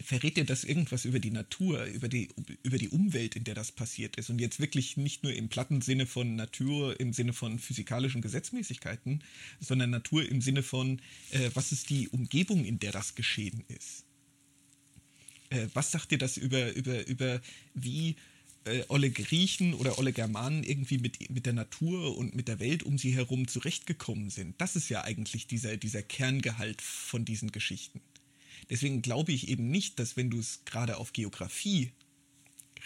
verrät dir das irgendwas über die Natur, über die, über die Umwelt, in der das passiert ist. Und jetzt wirklich nicht nur im platten Sinne von Natur, im Sinne von physikalischen Gesetzmäßigkeiten, sondern Natur im Sinne von, äh, was ist die Umgebung, in der das geschehen ist. Äh, was sagt dir das über, über, über wie äh, olle Griechen oder olle Germanen irgendwie mit, mit der Natur und mit der Welt um sie herum zurechtgekommen sind? Das ist ja eigentlich dieser, dieser Kerngehalt von diesen Geschichten. Deswegen glaube ich eben nicht, dass wenn du es gerade auf Geografie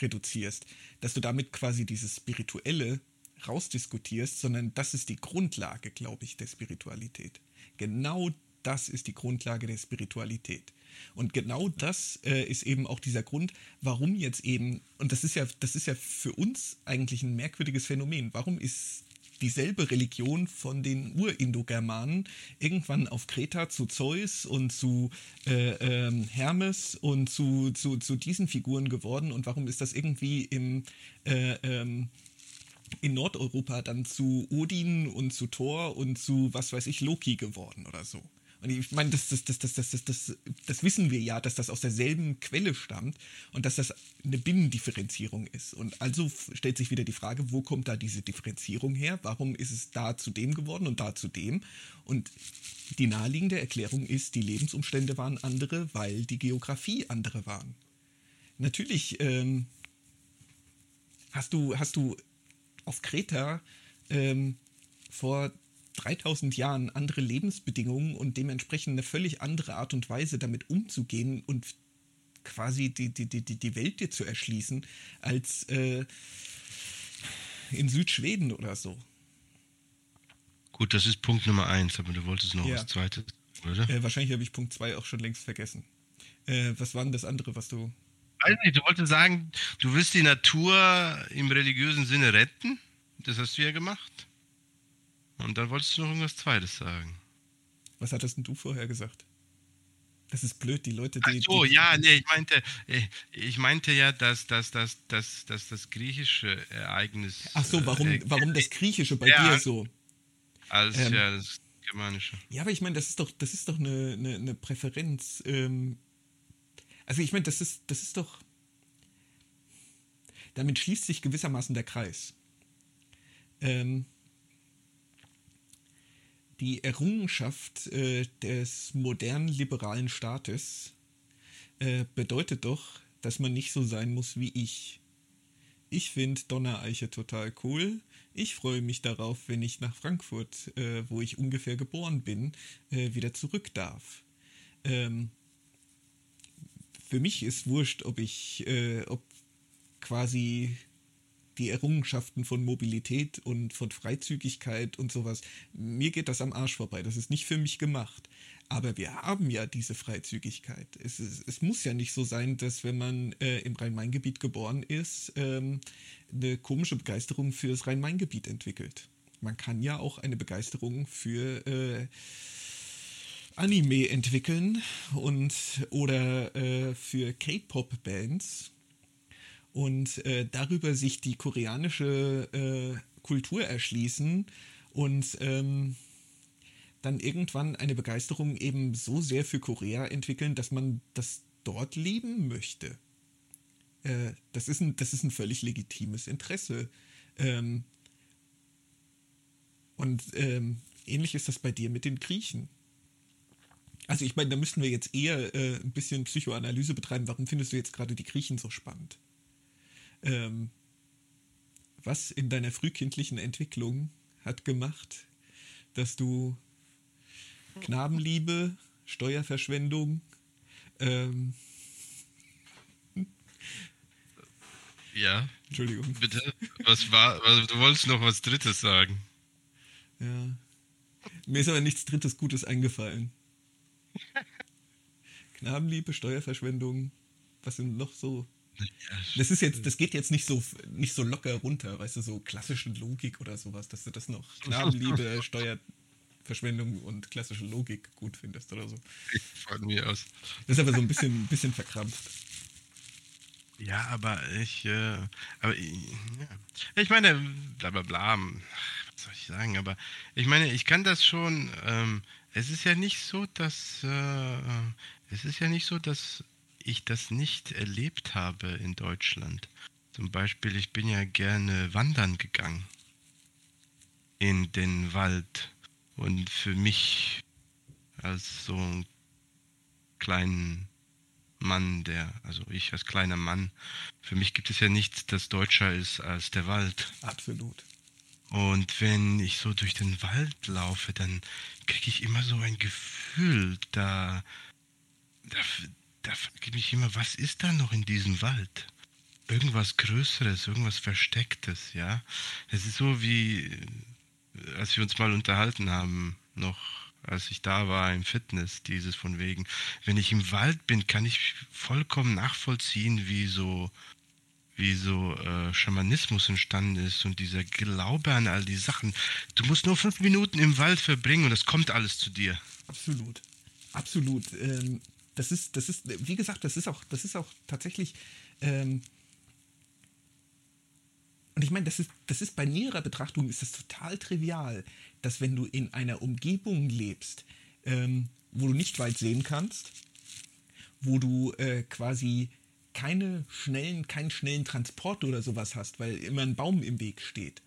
reduzierst, dass du damit quasi dieses Spirituelle rausdiskutierst, sondern das ist die Grundlage, glaube ich, der Spiritualität. Genau das ist die Grundlage der Spiritualität. Und genau das äh, ist eben auch dieser Grund, warum jetzt eben, und das ist ja, das ist ja für uns eigentlich ein merkwürdiges Phänomen, warum ist dieselbe Religion von den Urindogermanen irgendwann auf Kreta zu Zeus und zu äh, ähm, Hermes und zu, zu, zu diesen Figuren geworden und warum ist das irgendwie im äh, ähm, in Nordeuropa dann zu Odin und zu Thor und zu was weiß ich Loki geworden oder so. Und ich meine, das, das, das, das, das, das, das, das wissen wir ja, dass das aus derselben Quelle stammt und dass das eine Binnendifferenzierung ist. Und also stellt sich wieder die Frage, wo kommt da diese Differenzierung her? Warum ist es da zu dem geworden und da zu dem? Und die naheliegende Erklärung ist, die Lebensumstände waren andere, weil die Geografie andere waren. Natürlich ähm, hast, du, hast du auf Kreta ähm, vor 3000 Jahren andere Lebensbedingungen und dementsprechend eine völlig andere Art und Weise damit umzugehen und quasi die, die, die, die Welt dir zu erschließen, als äh, in Südschweden oder so.
Gut, das ist Punkt Nummer eins, aber du wolltest noch ja. was zweites,
oder? Äh, wahrscheinlich habe ich Punkt zwei auch schon längst vergessen. Äh, was war denn das andere, was du.
Weiß nicht, du wolltest sagen, du willst die Natur im religiösen Sinne retten? Das hast du ja gemacht. Und dann wolltest du noch irgendwas Zweites sagen.
Was hattest denn du vorher gesagt? Das ist blöd, die Leute, die.
Ach so, die, ja, nee, ich meinte, äh, ich meinte ja, dass, dass, dass, dass, dass das griechische Ereignis.
Ach so, warum, äh, warum das Griechische bei ja, dir so?
Als ähm, ja das Germanische.
Ja, aber ich meine, das ist doch, das ist doch eine, eine, eine Präferenz. Ähm, also ich meine, das ist, das ist doch. Damit schließt sich gewissermaßen der Kreis. Ähm, die Errungenschaft äh, des modernen liberalen Staates äh, bedeutet doch, dass man nicht so sein muss wie ich. Ich finde Donnereiche total cool. Ich freue mich darauf, wenn ich nach Frankfurt, äh, wo ich ungefähr geboren bin, äh, wieder zurück darf. Ähm, für mich ist wurscht, ob ich, äh, ob quasi die Errungenschaften von Mobilität und von Freizügigkeit und sowas. Mir geht das am Arsch vorbei. Das ist nicht für mich gemacht. Aber wir haben ja diese Freizügigkeit. Es, ist, es muss ja nicht so sein, dass wenn man äh, im Rhein-Main-Gebiet geboren ist, ähm, eine komische Begeisterung für das Rhein-Main-Gebiet entwickelt. Man kann ja auch eine Begeisterung für äh, Anime entwickeln und oder äh, für K-Pop-Bands und äh, darüber sich die koreanische äh, Kultur erschließen und ähm, dann irgendwann eine Begeisterung eben so sehr für Korea entwickeln, dass man das dort leben möchte. Äh, das, ist ein, das ist ein völlig legitimes Interesse. Ähm, und ähm, ähnlich ist das bei dir mit den Griechen. Also ich meine, da müssten wir jetzt eher äh, ein bisschen Psychoanalyse betreiben. Warum findest du jetzt gerade die Griechen so spannend? Ähm, was in deiner frühkindlichen Entwicklung hat gemacht, dass du Knabenliebe, Steuerverschwendung, ähm,
ja.
Entschuldigung.
Bitte. Was war, also du wolltest noch was Drittes sagen.
Ja. Mir ist aber nichts Drittes Gutes eingefallen. Knabenliebe, Steuerverschwendung, was sind noch so? Das ist jetzt, das geht jetzt nicht so nicht so locker runter, weißt du, so klassische Logik oder sowas, dass du das noch Knabenliebe, Steuerverschwendung und klassische Logik gut findest oder so.
Von mir aus.
Das ist aber so ein bisschen, bisschen verkrampft.
Ja, aber ich, äh, aber ich, ja. ich meine, bla bla bla, was soll ich sagen, aber ich meine, ich kann das schon, ähm, es ist ja nicht so, dass, äh, es ist ja nicht so, dass ich das nicht erlebt habe in Deutschland. Zum Beispiel, ich bin ja gerne wandern gegangen in den Wald und für mich als so einen kleinen Mann, der, also ich als kleiner Mann, für mich gibt es ja nichts, das deutscher ist als der Wald.
Absolut.
Und wenn ich so durch den Wald laufe, dann kriege ich immer so ein Gefühl, da, da, da frage ich mich immer, was ist da noch in diesem Wald? Irgendwas Größeres, irgendwas Verstecktes, ja. Es ist so wie, als wir uns mal unterhalten haben, noch als ich da war im Fitness, dieses von wegen, wenn ich im Wald bin, kann ich vollkommen nachvollziehen, wie so, wie so äh, Schamanismus entstanden ist und dieser Glaube an all die Sachen. Du musst nur fünf Minuten im Wald verbringen und es kommt alles zu dir.
Absolut. Absolut. Ähm, das ist, das ist, wie gesagt, das ist auch, das ist auch tatsächlich. Ähm, und ich meine, das ist, das ist bei näherer Betrachtung ist das total trivial, dass wenn du in einer Umgebung lebst, ähm, wo du nicht weit sehen kannst, wo du äh, quasi keine schnellen, keinen schnellen Transport oder sowas hast, weil immer ein Baum im Weg steht,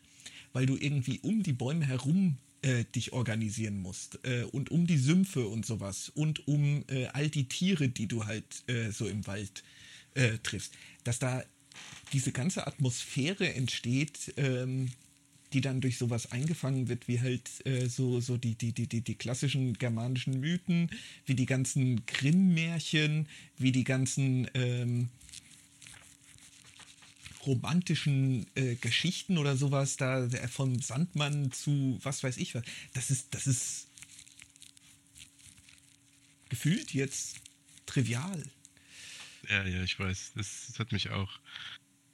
weil du irgendwie um die Bäume herum äh, dich organisieren musst äh, und um die Sümpfe und sowas und um äh, all die Tiere, die du halt äh, so im Wald äh, triffst, dass da diese ganze Atmosphäre entsteht, ähm, die dann durch sowas eingefangen wird, wie halt äh, so, so die, die, die, die, die klassischen germanischen Mythen, wie die ganzen Grimm-Märchen, wie die ganzen ähm, romantischen äh, Geschichten oder sowas, da vom Sandmann zu was weiß ich was. Das ist, das ist gefühlt jetzt trivial.
Ja, ja, ich weiß. Das, das hat mich auch.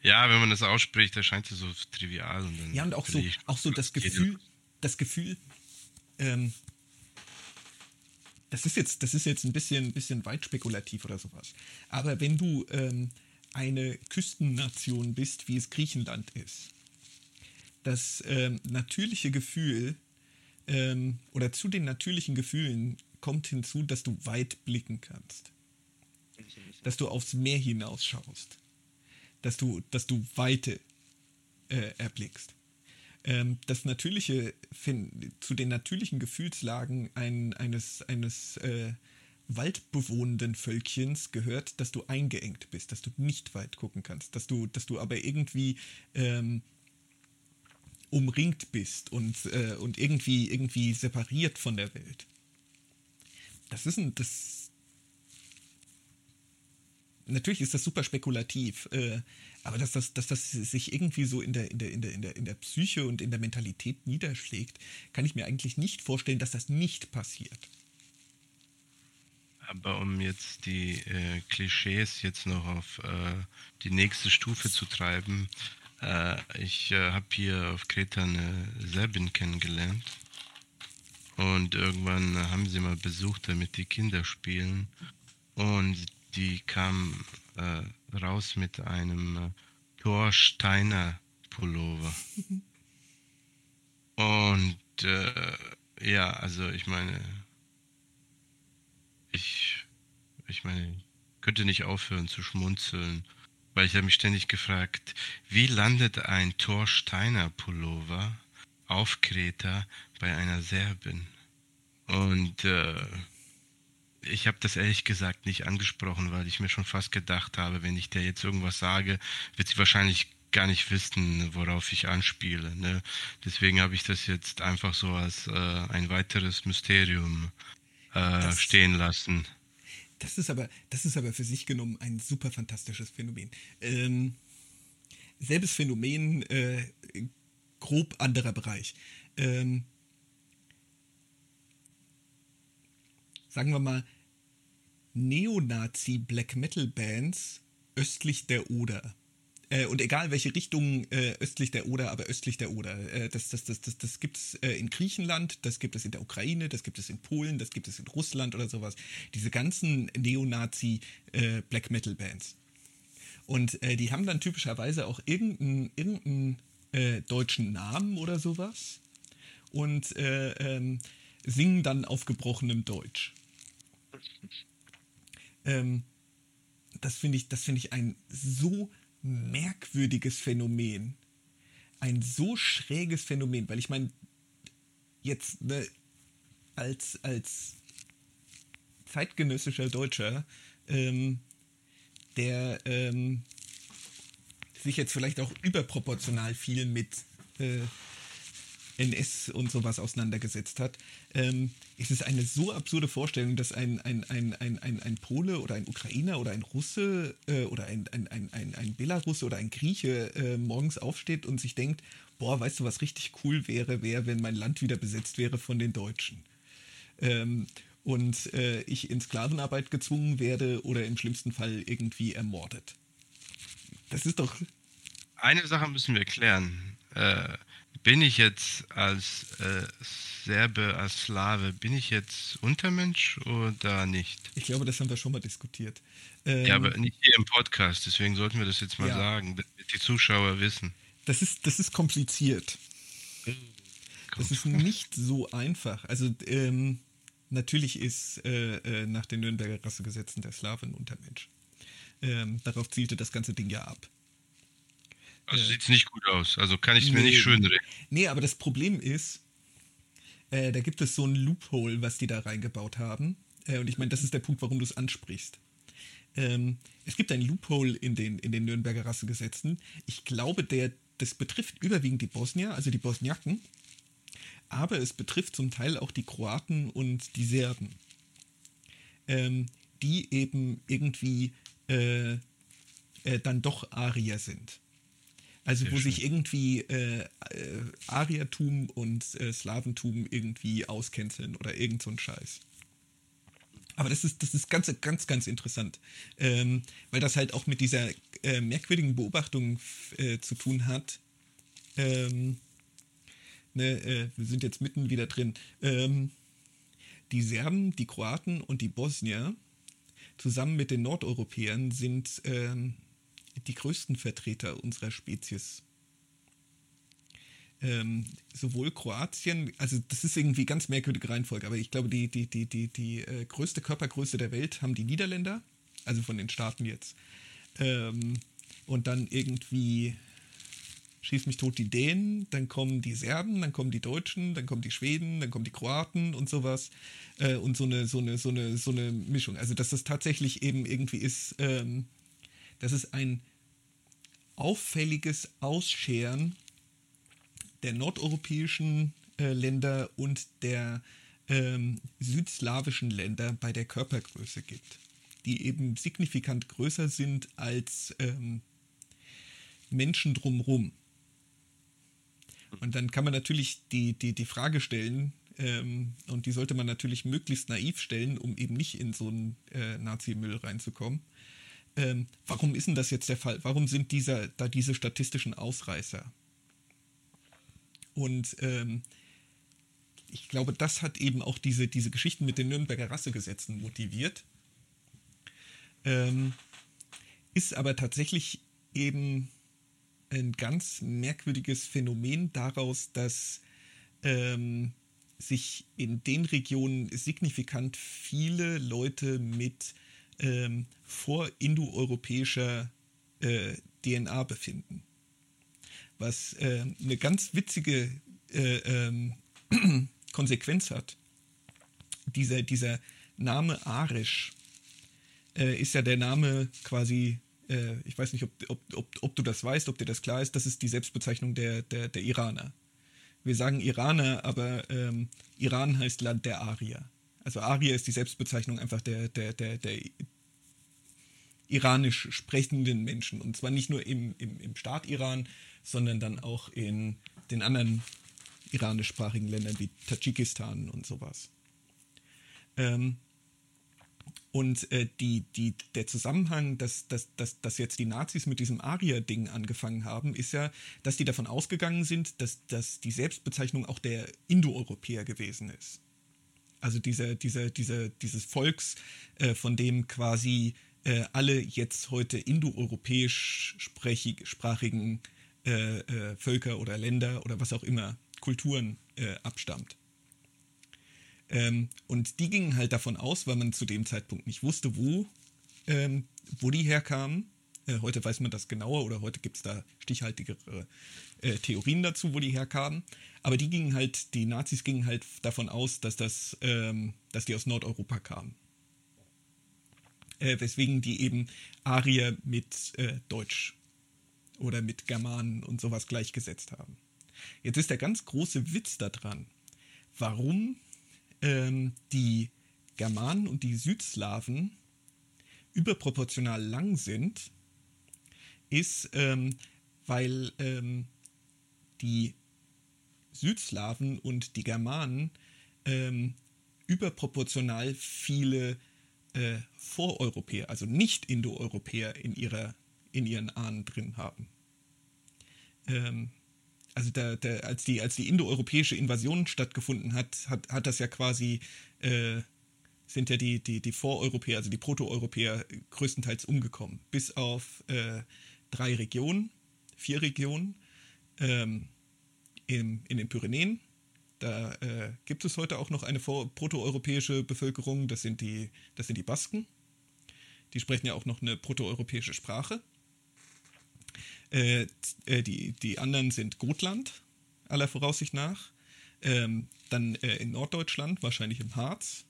Ja, wenn man das ausspricht, erscheint es so trivial. Und dann
ja, und auch so, auch so das Gefühl, das Gefühl, ähm, das ist jetzt, das ist jetzt ein bisschen, bisschen weit spekulativ oder sowas. Aber wenn du ähm, eine Küstennation bist, wie es Griechenland ist, das ähm, natürliche Gefühl ähm, oder zu den natürlichen Gefühlen kommt hinzu, dass du weit blicken kannst. Dass du aufs Meer hinausschaust. Dass du, dass du Weite äh, erblickst. Ähm, das natürliche, zu den natürlichen Gefühlslagen ein, eines, eines äh, waldbewohnenden Völkchens gehört, dass du eingeengt bist, dass du nicht weit gucken kannst, dass du, dass du aber irgendwie ähm, umringt bist und, äh, und irgendwie, irgendwie separiert von der Welt. Das ist ein, das. Natürlich ist das super spekulativ, äh, aber dass das, dass das sich irgendwie so in der, in, der, in, der, in, der, in der Psyche und in der Mentalität niederschlägt, kann ich mir eigentlich nicht vorstellen, dass das nicht passiert.
Aber um jetzt die äh, Klischees jetzt noch auf äh, die nächste Stufe zu treiben, äh, ich äh, habe hier auf Kreta eine Serbin kennengelernt. Und irgendwann haben sie mal besucht, damit die Kinder spielen. Und die kam äh, raus mit einem äh, Thor Steiner Pullover. Und ja, also ich meine, ich, ich meine, könnte nicht aufhören zu schmunzeln weil ich habe mich ständig gefragt, wie landet ein Thor Steiner Pullover auf Kreta bei einer Serbin? Und äh, ich habe das ehrlich gesagt nicht angesprochen, weil ich mir schon fast gedacht habe, wenn ich der jetzt irgendwas sage, wird sie wahrscheinlich gar nicht wissen, worauf ich anspiele. Ne? Deswegen habe ich das jetzt einfach so als äh, ein weiteres Mysterium äh, stehen lassen.
Das ist aber, das ist aber für sich genommen ein super fantastisches Phänomen. Ähm, selbes Phänomen, äh, grob anderer Bereich. Ähm, sagen wir mal, Neonazi-Black Metal-Bands östlich der Oder. Äh, und egal welche Richtung äh, östlich der Oder, aber östlich der Oder. Äh, das das, das, das, das gibt es äh, in Griechenland, das gibt es in der Ukraine, das gibt es in Polen, das gibt es in Russland oder sowas. Diese ganzen Neonazi-Black äh. Und die haben dann typischerweise auch irgendeinen irgendein, deutschen Namen oder sowas. Und ähm, singen dann auf gebrochenem Deutsch. Ähm, das finde ich, das ich ein so merkwürdiges Phänomen. Ein so schräges Phänomen, weil ich meine, jetzt ne, als, als zeitgenössischer Deutscher, ähm, der ähm, sich jetzt vielleicht auch überproportional viel mit äh, NS und sowas auseinandergesetzt hat, ähm, ist es eine so absurde Vorstellung, dass ein, ein, ein, ein, ein, ein Pole oder ein Ukrainer oder ein Russe äh, oder ein, ein, ein, ein, ein Belarusse oder ein Grieche äh, morgens aufsteht und sich denkt, boah, weißt du, was richtig cool wäre, wäre, wenn mein Land wieder besetzt wäre von den Deutschen. Ähm, und äh, ich in Sklavenarbeit gezwungen werde oder im schlimmsten Fall irgendwie ermordet. Das ist doch.
Eine Sache müssen wir klären. Äh, bin ich jetzt als äh, Serbe, als Slave, bin ich jetzt Untermensch oder nicht?
Ich glaube, das haben wir schon mal diskutiert.
Ähm, ja, aber nicht hier im Podcast, deswegen sollten wir das jetzt mal ja. sagen, damit die Zuschauer wissen.
Das ist, das ist kompliziert. Das ist nicht so einfach. Also, ähm, natürlich ist äh, äh, nach den Nürnberger Rassegesetzen der Slave ein Untermensch. Ähm, darauf zielte das ganze Ding ja ab.
Also sieht es nicht gut aus. Also kann ich es nee, mir nicht schön reden.
Nee, aber das Problem ist, äh, da gibt es so ein Loophole, was die da reingebaut haben. Äh, und ich meine, das ist der Punkt, warum du es ansprichst. Ähm, es gibt ein Loophole in den, in den Nürnberger Rassegesetzen. Ich glaube, der, das betrifft überwiegend die Bosnier, also die Bosniaken. Aber es betrifft zum Teil auch die Kroaten und die Serben. Ähm, die eben irgendwie äh, äh dann doch Arier sind. Also Sehr wo schön. sich irgendwie äh, äh, Ariertum und äh, Slaventum irgendwie auskänzeln oder irgend so ein Scheiß. Aber das ist, das ist ganz, ganz, ganz interessant, ähm, weil das halt auch mit dieser äh, merkwürdigen Beobachtung äh, zu tun hat. Ähm, ne, äh, wir sind jetzt mitten wieder drin. Ähm, die Serben, die Kroaten und die Bosnier zusammen mit den Nordeuropäern sind ähm, die größten Vertreter unserer Spezies. Ähm, sowohl Kroatien, also das ist irgendwie ganz merkwürdige Reihenfolge, aber ich glaube, die, die, die, die, die äh, größte Körpergröße der Welt haben die Niederländer, also von den Staaten jetzt. Ähm, und dann irgendwie schieß mich tot die Dänen, dann kommen die Serben, dann kommen die Deutschen, dann kommen die Schweden, dann kommen die Kroaten und sowas. Äh, und so eine, so eine, so eine, so eine Mischung. Also dass das tatsächlich eben irgendwie ist, ähm, dass es ein auffälliges Ausscheren der nordeuropäischen äh, Länder und der ähm, südslawischen Länder bei der Körpergröße gibt, die eben signifikant größer sind als ähm, Menschen drumherum. Und dann kann man natürlich die, die, die Frage stellen, ähm, und die sollte man natürlich möglichst naiv stellen, um eben nicht in so einen äh, Nazi-Müll reinzukommen ähm, warum ist denn das jetzt der Fall? Warum sind dieser, da diese statistischen Ausreißer? Und ähm, ich glaube, das hat eben auch diese, diese Geschichten mit den Nürnberger Rassegesetzen motiviert. Ähm, ist aber tatsächlich eben ein ganz merkwürdiges Phänomen daraus, dass ähm, sich in den Regionen signifikant viele Leute mit ähm, vorindoeuropäischer äh, DNA befinden. Was äh, eine ganz witzige äh, ähm, Konsequenz hat. Dieser, dieser Name Arisch äh, ist ja der Name quasi, äh, ich weiß nicht, ob, ob, ob, ob du das weißt, ob dir das klar ist, das ist die Selbstbezeichnung der, der, der Iraner. Wir sagen Iraner, aber ähm, Iran heißt Land der Arier. Also Arier ist die Selbstbezeichnung einfach der, der, der, der iranisch sprechenden Menschen. Und zwar nicht nur im, im, im Staat Iran, sondern dann auch in den anderen iranischsprachigen Ländern wie Tadschikistan und sowas. Ähm, und äh, die, die, der Zusammenhang, dass, dass, dass, dass jetzt die Nazis mit diesem Arier-Ding angefangen haben, ist ja, dass die davon ausgegangen sind, dass, dass die Selbstbezeichnung auch der Indoeuropäer gewesen ist. Also dieser, dieser, dieser, dieses Volks, äh, von dem quasi äh, alle jetzt heute indoeuropäisch sprachigen äh, äh, Völker oder Länder oder was auch immer, Kulturen äh, abstammt. Ähm, und die gingen halt davon aus, weil man zu dem Zeitpunkt nicht wusste, wo, ähm, wo die herkamen. Äh, heute weiß man das genauer oder heute gibt es da stichhaltigere äh, Theorien dazu, wo die herkamen. Aber die gingen halt, die Nazis gingen halt davon aus, dass das, ähm, dass die aus Nordeuropa kamen. Äh, weswegen die eben Arier mit äh, Deutsch oder mit Germanen und sowas gleichgesetzt haben. Jetzt ist der ganz große Witz daran, warum ähm, die Germanen und die Südslawen überproportional lang sind, ist, ähm, weil ähm, die Südslawen und die Germanen ähm, überproportional viele äh, Voreuropäer, also nicht-Indoeuropäer in, in ihren Ahnen drin haben. Ähm, also der, der, als die, als die indoeuropäische Invasion stattgefunden hat, hat, hat das ja quasi, äh, sind ja die, die, die Voreuropäer, also die Protoeuropäer größtenteils umgekommen. Bis auf äh, drei Regionen, vier Regionen ähm, in, in den Pyrenäen. Da äh, gibt es heute auch noch eine protoeuropäische Bevölkerung, das sind, die, das sind die Basken. Die sprechen ja auch noch eine protoeuropäische Sprache. Äh, äh, die, die anderen sind Gotland, aller Voraussicht nach. Ähm, dann äh, in Norddeutschland, wahrscheinlich im Harz.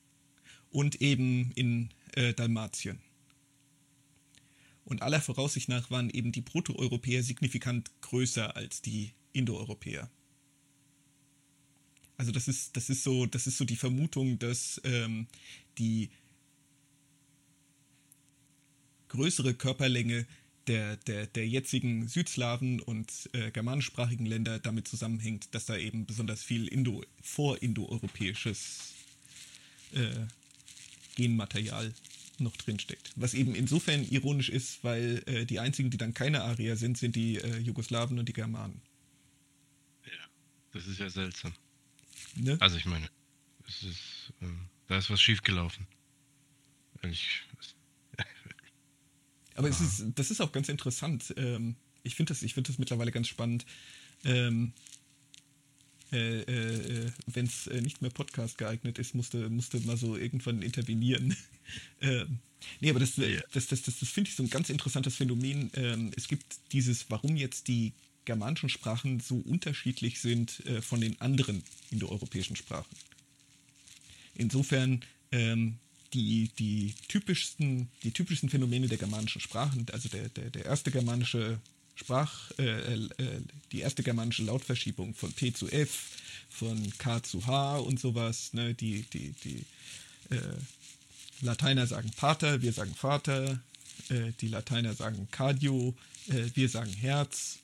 Und eben in äh, Dalmatien. Und aller Voraussicht nach waren eben die Protoeuropäer signifikant größer als die Indoeuropäer. Also das ist, das ist so, das ist so die Vermutung, dass ähm, die größere Körperlänge der, der, der jetzigen Südslawen und äh, germanischsprachigen Länder damit zusammenhängt, dass da eben besonders viel Indo, vorindoeuropäisches äh, Genmaterial noch drinsteckt. Was eben insofern ironisch ist, weil äh, die einzigen, die dann keine Arier sind, sind die äh, Jugoslawen und die Germanen.
Ja, das ist ja seltsam. Ne? Also ich meine, es ist, äh, da ist was schiefgelaufen. Ich,
aber es ist, das ist auch ganz interessant. Ähm, ich finde das, find das mittlerweile ganz spannend. Ähm, äh, äh, Wenn es äh, nicht mehr Podcast geeignet ist, musste, musste mal so irgendwann intervenieren. ähm, nee, aber das, äh, das, das, das, das finde ich so ein ganz interessantes Phänomen. Ähm, es gibt dieses, warum jetzt die germanischen Sprachen so unterschiedlich sind äh, von den anderen indoeuropäischen Sprachen. Insofern ähm, die, die, typischsten, die typischsten Phänomene der germanischen Sprachen, also der, der, der erste germanische Sprach, äh, äh, die erste germanische Lautverschiebung von P zu F, von K zu H und sowas, ne, die, die, die äh, Lateiner sagen Pater, wir sagen Vater, äh, die Lateiner sagen Cardio, äh, wir sagen Herz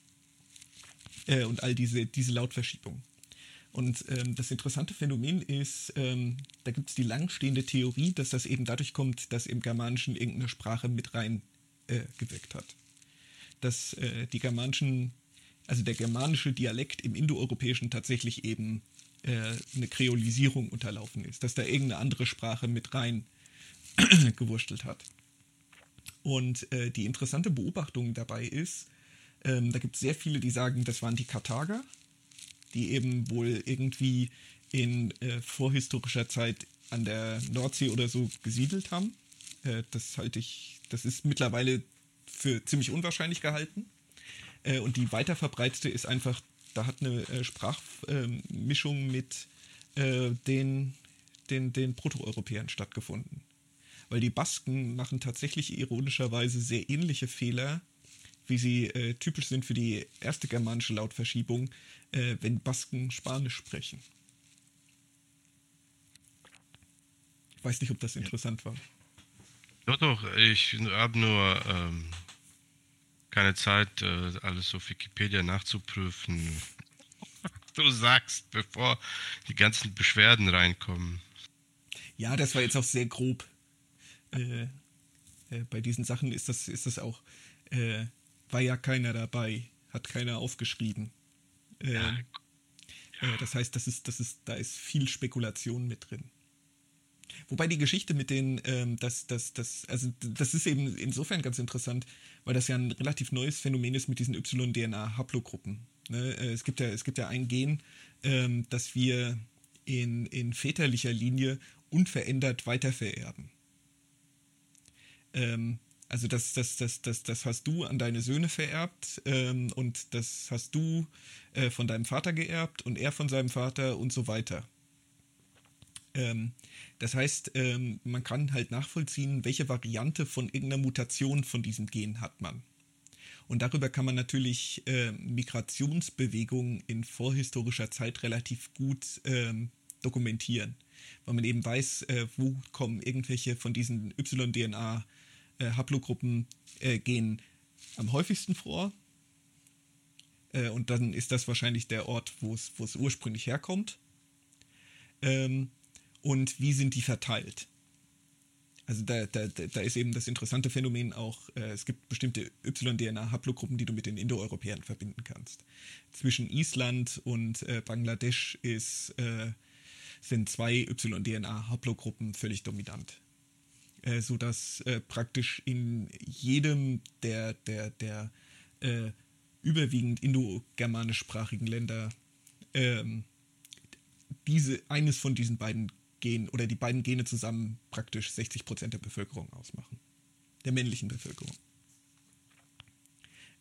äh, und all diese, diese Lautverschiebungen. Und ähm, das interessante Phänomen ist, ähm, da gibt es die langstehende Theorie, dass das eben dadurch kommt, dass im Germanischen irgendeine Sprache mit rein äh, gewirkt hat. Dass äh, die germanischen, also der germanische Dialekt im Indoeuropäischen tatsächlich eben äh, eine Kreolisierung unterlaufen ist, dass da irgendeine andere Sprache mit rein gewurschtelt hat. Und äh, die interessante Beobachtung dabei ist, ähm, da gibt es sehr viele, die sagen, das waren die Karthager, die eben wohl irgendwie in äh, vorhistorischer Zeit an der Nordsee oder so gesiedelt haben. Äh, das halte ich, das ist mittlerweile für ziemlich unwahrscheinlich gehalten. Äh, und die weiter verbreitete ist einfach, da hat eine äh, Sprachmischung mit äh, den, den, den Protoeuropäern stattgefunden. Weil die Basken machen tatsächlich ironischerweise sehr ähnliche Fehler, wie sie äh, typisch sind für die erste germanische Lautverschiebung, äh, wenn Basken Spanisch sprechen. Ich weiß nicht, ob das interessant war.
Doch, doch, ich habe nur ähm, keine Zeit, äh, alles auf Wikipedia nachzuprüfen. du sagst, bevor die ganzen Beschwerden reinkommen.
Ja, das war jetzt auch sehr grob. Äh, äh, bei diesen Sachen ist das, ist das auch, äh, war ja keiner dabei, hat keiner aufgeschrieben. Äh, ja. Äh, das heißt, das ist, das ist, da ist viel Spekulation mit drin. Wobei die Geschichte mit den, ähm, das, das, das, also das ist eben insofern ganz interessant, weil das ja ein relativ neues Phänomen ist mit diesen Y-DNA-Haplogruppen. Ne? Äh, es, gibt ja, es gibt ja ein Gen, ähm, das wir in, in väterlicher Linie unverändert weitervererben. Ähm, also das, das, das, das, das hast du an deine Söhne vererbt ähm, und das hast du äh, von deinem Vater geerbt und er von seinem Vater und so weiter. Ähm, das heißt, ähm, man kann halt nachvollziehen, welche Variante von irgendeiner Mutation von diesem Gen hat man. Und darüber kann man natürlich äh, Migrationsbewegungen in vorhistorischer Zeit relativ gut ähm, dokumentieren, weil man eben weiß, äh, wo kommen irgendwelche von diesen Y-DNA-Haplogruppen äh, gehen am häufigsten vor. Äh, und dann ist das wahrscheinlich der Ort, wo es ursprünglich herkommt. Ähm, und wie sind die verteilt? Also da, da, da ist eben das interessante Phänomen auch, äh, es gibt bestimmte Y-DNA-Haplogruppen, die du mit den Indoeuropäern verbinden kannst. Zwischen Island und äh, Bangladesch ist, äh, sind zwei Y-DNA-Haplogruppen völlig dominant. Äh, sodass äh, praktisch in jedem der, der, der äh, überwiegend indogermanischsprachigen Länder ähm, diese, eines von diesen beiden Gen oder die beiden Gene zusammen praktisch 60 Prozent der Bevölkerung ausmachen. Der männlichen Bevölkerung.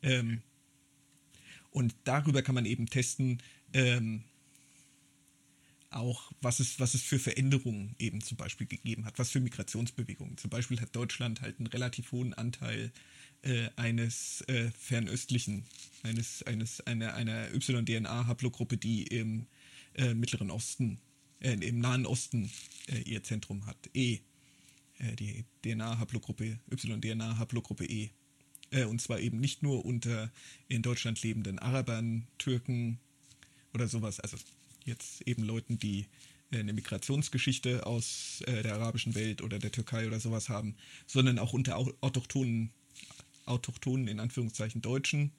Ähm, und darüber kann man eben testen, ähm, auch was es, was es für Veränderungen eben zum Beispiel gegeben hat, was für Migrationsbewegungen. Zum Beispiel hat Deutschland halt einen relativ hohen Anteil äh, eines äh, fernöstlichen, eines, eines, einer, einer Y-DNA-Haplogruppe, die im äh, Mittleren Osten äh, im Nahen Osten äh, ihr Zentrum hat. E. Äh, die DNA-Haplogruppe, Y-DNA-Haplogruppe E. Äh, und zwar eben nicht nur unter in Deutschland lebenden Arabern, Türken oder sowas, also jetzt eben Leuten, die äh, eine Migrationsgeschichte aus äh, der arabischen Welt oder der Türkei oder sowas haben, sondern auch unter autochthonen, autochthonen in Anführungszeichen Deutschen,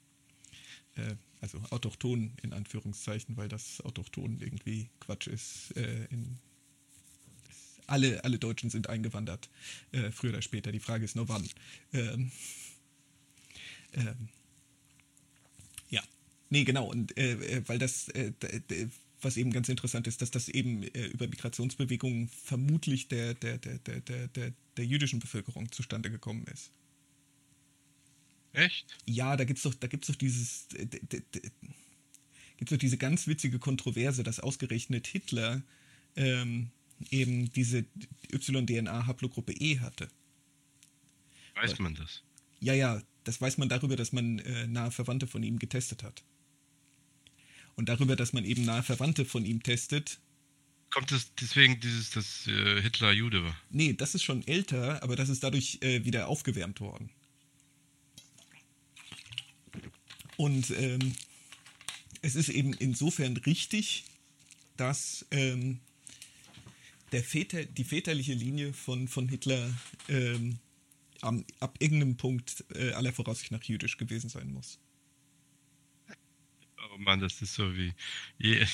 also autochton in Anführungszeichen, weil das autochton irgendwie Quatsch ist. Äh, in, alle, alle Deutschen sind eingewandert, äh, früher oder später. Die Frage ist nur wann. Ähm, ähm, ja, nee, genau. Und äh, äh weil das, äh, was eben ganz interessant ist, dass das eben äh, über Migrationsbewegungen vermutlich der, der, der, der, der, der, der jüdischen Bevölkerung zustande gekommen ist.
Echt?
Ja, da gibt's doch, da gibt's doch dieses, gibt's doch diese ganz witzige Kontroverse, dass ausgerechnet Hitler ähm, eben diese Y-DNA-Haplogruppe E hatte.
Weiß man das?
Ja, ja, das weiß man darüber, dass man äh, nahe Verwandte von ihm getestet hat. Und darüber, dass man eben nahe Verwandte von ihm testet.
Kommt es deswegen dieses, dass äh, Hitler Jude war?
Nee, das ist schon älter, aber das ist dadurch äh, wieder aufgewärmt worden. Und ähm, es ist eben insofern richtig, dass ähm, der Väter, die väterliche Linie von, von Hitler ähm, am, ab irgendeinem Punkt äh, aller Voraussicht nach jüdisch gewesen sein muss.
Oh Mann, das ist so wie,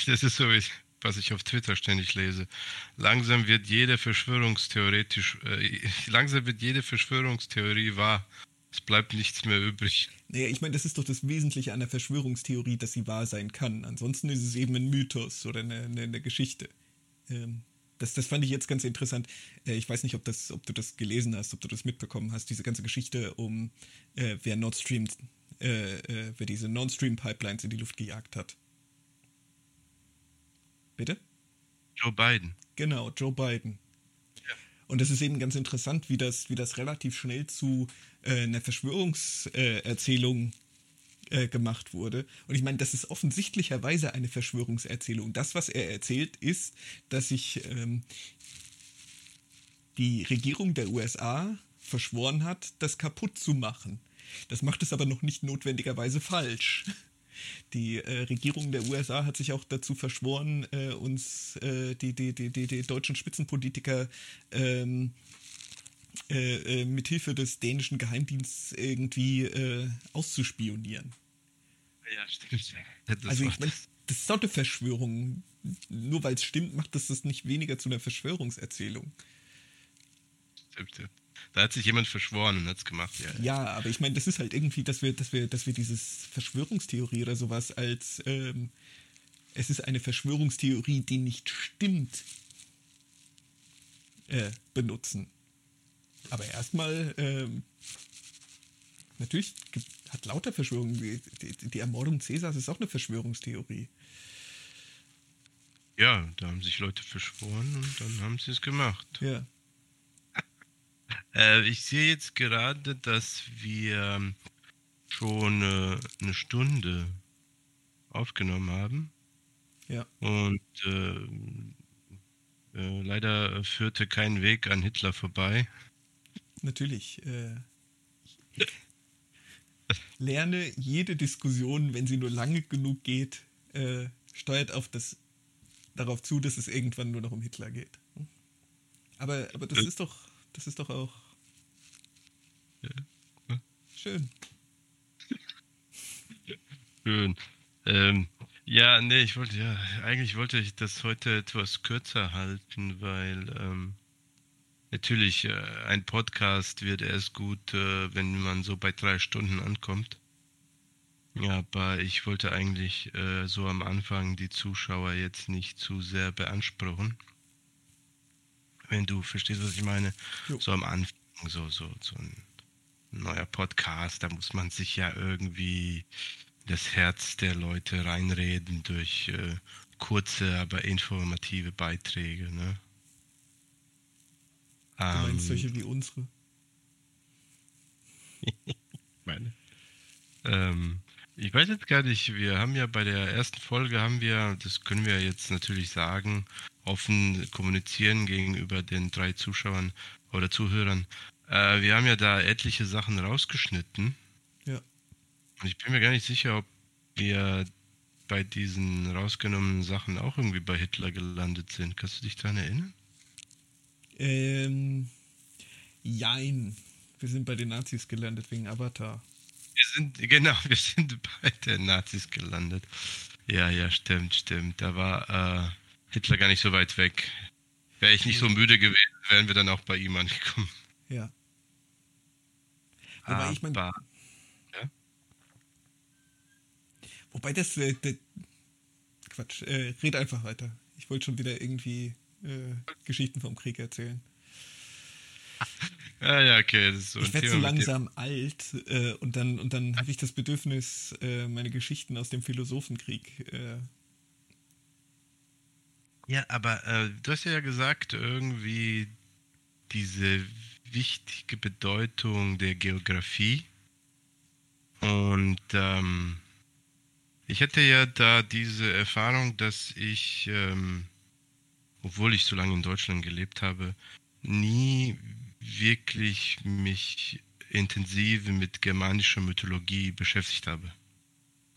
das ist so wie, was ich auf Twitter ständig lese. Langsam wird jede Verschwörungstheoretisch, äh, langsam wird jede Verschwörungstheorie wahr. Es bleibt nichts mehr übrig.
Naja, ich meine, das ist doch das Wesentliche an der Verschwörungstheorie, dass sie wahr sein kann. Ansonsten ist es eben ein Mythos oder eine, eine, eine Geschichte. Ähm, das, das fand ich jetzt ganz interessant. Äh, ich weiß nicht, ob, das, ob du das gelesen hast, ob du das mitbekommen hast, diese ganze Geschichte um, äh, wer Nord Stream, äh, äh, wer diese Nord Stream Pipelines in die Luft gejagt hat. Bitte?
Joe Biden.
Genau, Joe Biden. Und das ist eben ganz interessant, wie das, wie das relativ schnell zu äh, einer Verschwörungserzählung äh, gemacht wurde. Und ich meine, das ist offensichtlicherweise eine Verschwörungserzählung. Das, was er erzählt, ist, dass sich ähm, die Regierung der USA verschworen hat, das kaputt zu machen. Das macht es aber noch nicht notwendigerweise falsch. Die äh, Regierung der USA hat sich auch dazu verschworen, äh, uns äh, die, die, die, die, die deutschen Spitzenpolitiker ähm, äh, äh, mithilfe des dänischen Geheimdienstes irgendwie äh, auszuspionieren.
Ja, stimmt.
Das also ich meine, das ist doch eine Verschwörung. Nur weil es stimmt, macht das das nicht weniger zu einer Verschwörungserzählung.
Stimmt, ja. Da hat sich jemand verschworen und hat es gemacht, ja.
Ja, aber ich meine, das ist halt irgendwie, dass wir, dass wir, dass wir dieses Verschwörungstheorie oder sowas als ähm, es ist eine Verschwörungstheorie, die nicht stimmt, äh, benutzen. Aber erstmal, ähm, natürlich hat lauter Verschwörungen. Die, die, die Ermordung Cäsars ist auch eine Verschwörungstheorie.
Ja, da haben sich Leute verschworen und dann haben sie es gemacht.
Ja.
Äh, ich sehe jetzt gerade, dass wir schon äh, eine Stunde aufgenommen haben.
Ja.
Und äh, äh leider führte kein Weg an Hitler vorbei
natürlich äh, lerne jede Diskussion, wenn sie nur lange genug geht, äh, steuert auf das darauf zu, dass es irgendwann nur noch um Hitler geht. Aber, aber das ist doch, das ist doch auch schön.
Schön. Ähm, ja, nee, ich wollte ja, eigentlich wollte ich das heute etwas kürzer halten, weil ähm, Natürlich, äh, ein Podcast wird erst gut, äh, wenn man so bei drei Stunden ankommt. Ja, aber ich wollte eigentlich äh, so am Anfang die Zuschauer jetzt nicht zu sehr beanspruchen. Wenn du verstehst, was ich meine. Jo. So am Anfang, so, so, so ein neuer Podcast, da muss man sich ja irgendwie das Herz der Leute reinreden durch äh, kurze, aber informative Beiträge, ne?
Du meinst ähm, solche wie unsere?
meine. Ähm, ich weiß jetzt gar nicht, wir haben ja bei der ersten Folge haben wir, das können wir jetzt natürlich sagen, offen kommunizieren gegenüber den drei Zuschauern oder Zuhörern. Äh, wir haben ja da etliche Sachen rausgeschnitten.
Ja.
Und ich bin mir gar nicht sicher, ob wir bei diesen rausgenommenen Sachen auch irgendwie bei Hitler gelandet sind. Kannst du dich daran erinnern?
Ähm, jein. Wir sind bei den Nazis gelandet wegen Avatar.
Wir sind, genau, wir sind bei den Nazis gelandet. Ja, ja, stimmt, stimmt. Da war äh, Hitler gar nicht so weit weg. Wäre ich nicht so müde gewesen, wären wir dann auch bei ihm angekommen.
Ja. Wobei Aber, ich meine. Ja? Wobei das. Äh, das Quatsch, äh, red einfach weiter. Ich wollte schon wieder irgendwie äh, Geschichten vom Krieg erzählen.
Ja, ja, okay. So
ich werde so langsam alt äh, und dann, und dann habe ich das Bedürfnis, äh, meine Geschichten aus dem Philosophenkrieg. Äh
ja, aber äh, du hast ja gesagt, irgendwie diese wichtige Bedeutung der Geografie. Und ähm, ich hatte ja da diese Erfahrung, dass ich ähm, obwohl ich so lange in Deutschland gelebt habe, nie wirklich mich intensiv mit germanischer Mythologie beschäftigt habe.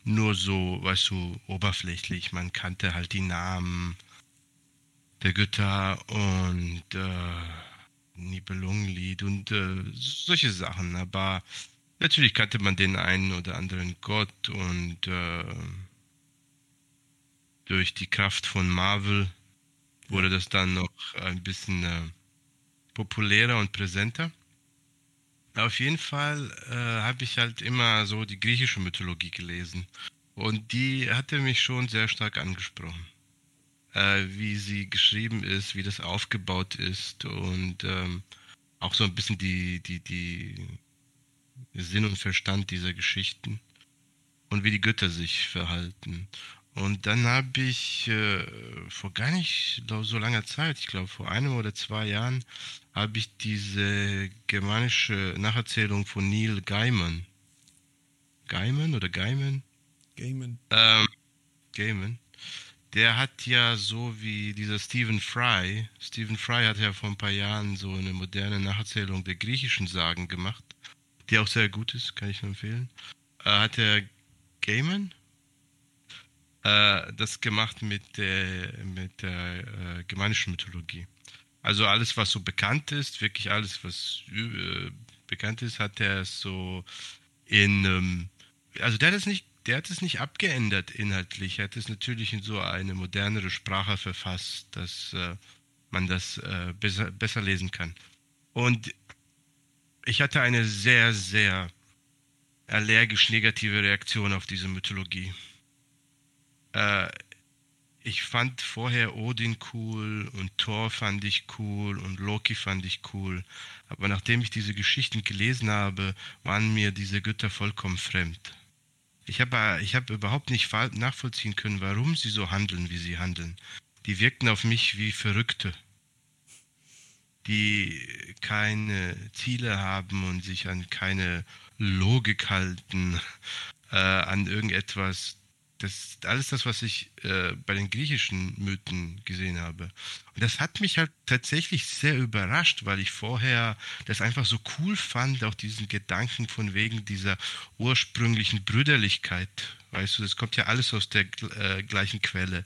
Nur so, weißt du, oberflächlich. Man kannte halt die Namen der Götter und äh, Nibelungenlied und äh, solche Sachen. Aber natürlich kannte man den einen oder anderen Gott und äh, durch die Kraft von Marvel wurde das dann noch ein bisschen äh, populärer und präsenter. Auf jeden Fall äh, habe ich halt immer so die griechische Mythologie gelesen. Und die hatte mich schon sehr stark angesprochen. Äh, wie sie geschrieben ist, wie das aufgebaut ist und ähm, auch so ein bisschen die, die, die Sinn und Verstand dieser Geschichten und wie die Götter sich verhalten. Und dann habe ich äh, vor gar nicht so langer Zeit, ich glaube vor einem oder zwei Jahren, habe ich diese germanische Nacherzählung von Neil Gaiman. Gaiman oder Gaiman?
Gaiman.
Ähm, Gaiman. Der hat ja so wie dieser Stephen Fry, Stephen Fry hat ja vor ein paar Jahren so eine moderne Nacherzählung der griechischen Sagen gemacht, die auch sehr gut ist, kann ich nur empfehlen. Äh, hat der Gaiman äh, das gemacht mit der, mit der äh, germanischen Mythologie. Also alles, was so bekannt ist, wirklich alles, was äh, bekannt ist, hat er so in, ähm, also der hat es nicht, der hat es nicht abgeändert inhaltlich. Er hat es natürlich in so eine modernere Sprache verfasst, dass äh, man das äh, besser, besser lesen kann. Und ich hatte eine sehr, sehr allergisch negative Reaktion auf diese Mythologie. Äh, ich fand vorher Odin cool und Thor fand ich cool und Loki fand ich cool. Aber nachdem ich diese Geschichten gelesen habe, waren mir diese Götter vollkommen fremd. Ich habe ich hab überhaupt nicht nachvollziehen können, warum sie so handeln, wie sie handeln. Die wirkten auf mich wie Verrückte, die keine Ziele haben und sich an keine Logik halten, äh, an irgendetwas das alles das, was ich äh, bei den griechischen Mythen gesehen habe. Und das hat mich halt tatsächlich sehr überrascht, weil ich vorher das einfach so cool fand, auch diesen Gedanken von wegen dieser ursprünglichen Brüderlichkeit. Weißt du, das kommt ja alles aus der äh, gleichen Quelle.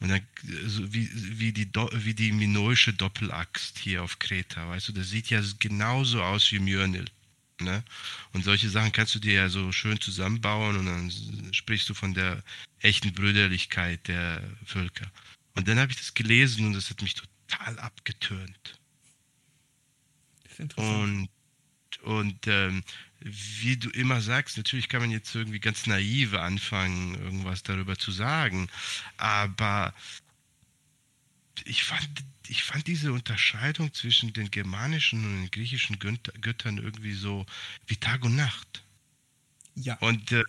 Und dann, so wie, wie, die, wie die minoische Doppelaxt hier auf Kreta, weißt du, das sieht ja genauso aus wie Mjörnil. Ne? Und solche Sachen kannst du dir ja so schön zusammenbauen und dann sprichst du von der echten Brüderlichkeit der Völker. Und dann habe ich das gelesen und das hat mich total abgetönt. Und, und ähm, wie du immer sagst, natürlich kann man jetzt irgendwie ganz naive anfangen, irgendwas darüber zu sagen, aber ich fand ich fand diese Unterscheidung zwischen den germanischen und den griechischen Göttern irgendwie so wie Tag und Nacht.
Ja.
Und, äh,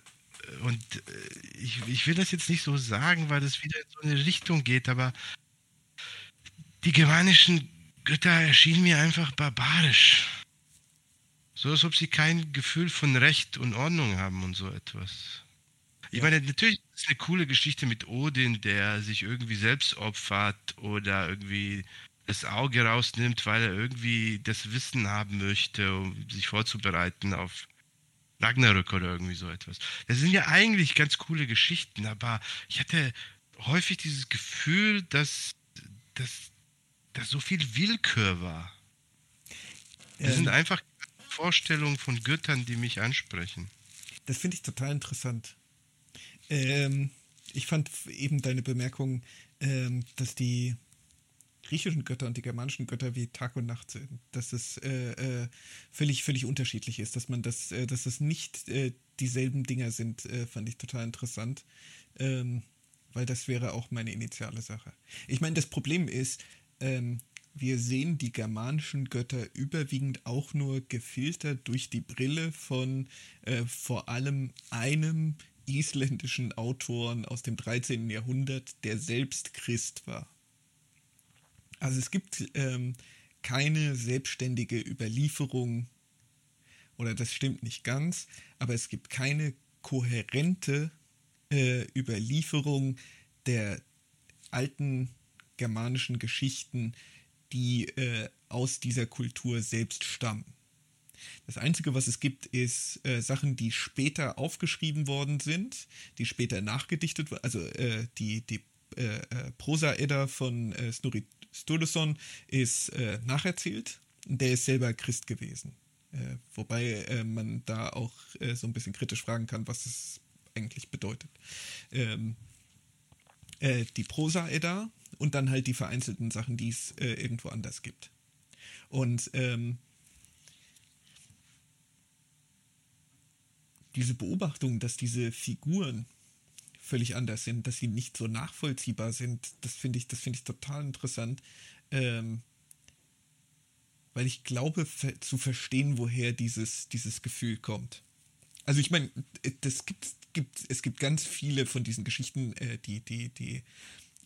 und äh, ich, ich will das jetzt nicht so sagen, weil das wieder in so eine Richtung geht, aber die germanischen Götter erschienen mir einfach barbarisch. So als ob sie kein Gefühl von Recht und Ordnung haben und so etwas. Ich meine, natürlich ist es eine coole Geschichte mit Odin, der sich irgendwie selbst opfert oder irgendwie das Auge rausnimmt, weil er irgendwie das Wissen haben möchte, um sich vorzubereiten auf Ragnarök oder irgendwie so etwas. Das sind ja eigentlich ganz coole Geschichten, aber ich hatte häufig dieses Gefühl, dass, dass, dass so viel Willkür war. Das ähm, sind einfach Vorstellungen von Göttern, die mich ansprechen.
Das finde ich total interessant. Ähm, ich fand eben deine Bemerkung, ähm, dass die griechischen Götter und die germanischen Götter wie Tag und Nacht sind, dass es äh, äh, völlig, völlig unterschiedlich ist, dass man das, äh, dass es nicht äh, dieselben Dinger sind, äh, fand ich total interessant. Ähm, weil das wäre auch meine initiale Sache. Ich meine, das Problem ist, ähm, wir sehen die germanischen Götter überwiegend auch nur gefiltert durch die Brille von äh, vor allem einem isländischen Autoren aus dem 13. Jahrhundert, der selbst Christ war. Also es gibt ähm, keine selbstständige Überlieferung, oder das stimmt nicht ganz, aber es gibt keine kohärente äh, Überlieferung der alten germanischen Geschichten, die äh, aus dieser Kultur selbst stammen. Das Einzige, was es gibt, ist äh, Sachen, die später aufgeschrieben worden sind, die später nachgedichtet wurden. Also äh, die, die äh, äh Prosa-Edda von äh, Snorri Sturluson ist äh, nacherzählt. Der ist selber Christ gewesen. Äh, wobei man da auch so ein bisschen kritisch fragen kann, was es eigentlich bedeutet. Ähm, die Prosa-Edda und dann halt die vereinzelten Sachen, die es irgendwo anders gibt. Und ähm, diese Beobachtung, dass diese Figuren völlig anders sind, dass sie nicht so nachvollziehbar sind. Das finde ich, das finde ich total interessant. Ähm, weil ich glaube, zu verstehen, woher dieses, dieses Gefühl kommt. Also ich meine, das gibt, gibt, es gibt ganz viele von diesen Geschichten, äh, die, die, die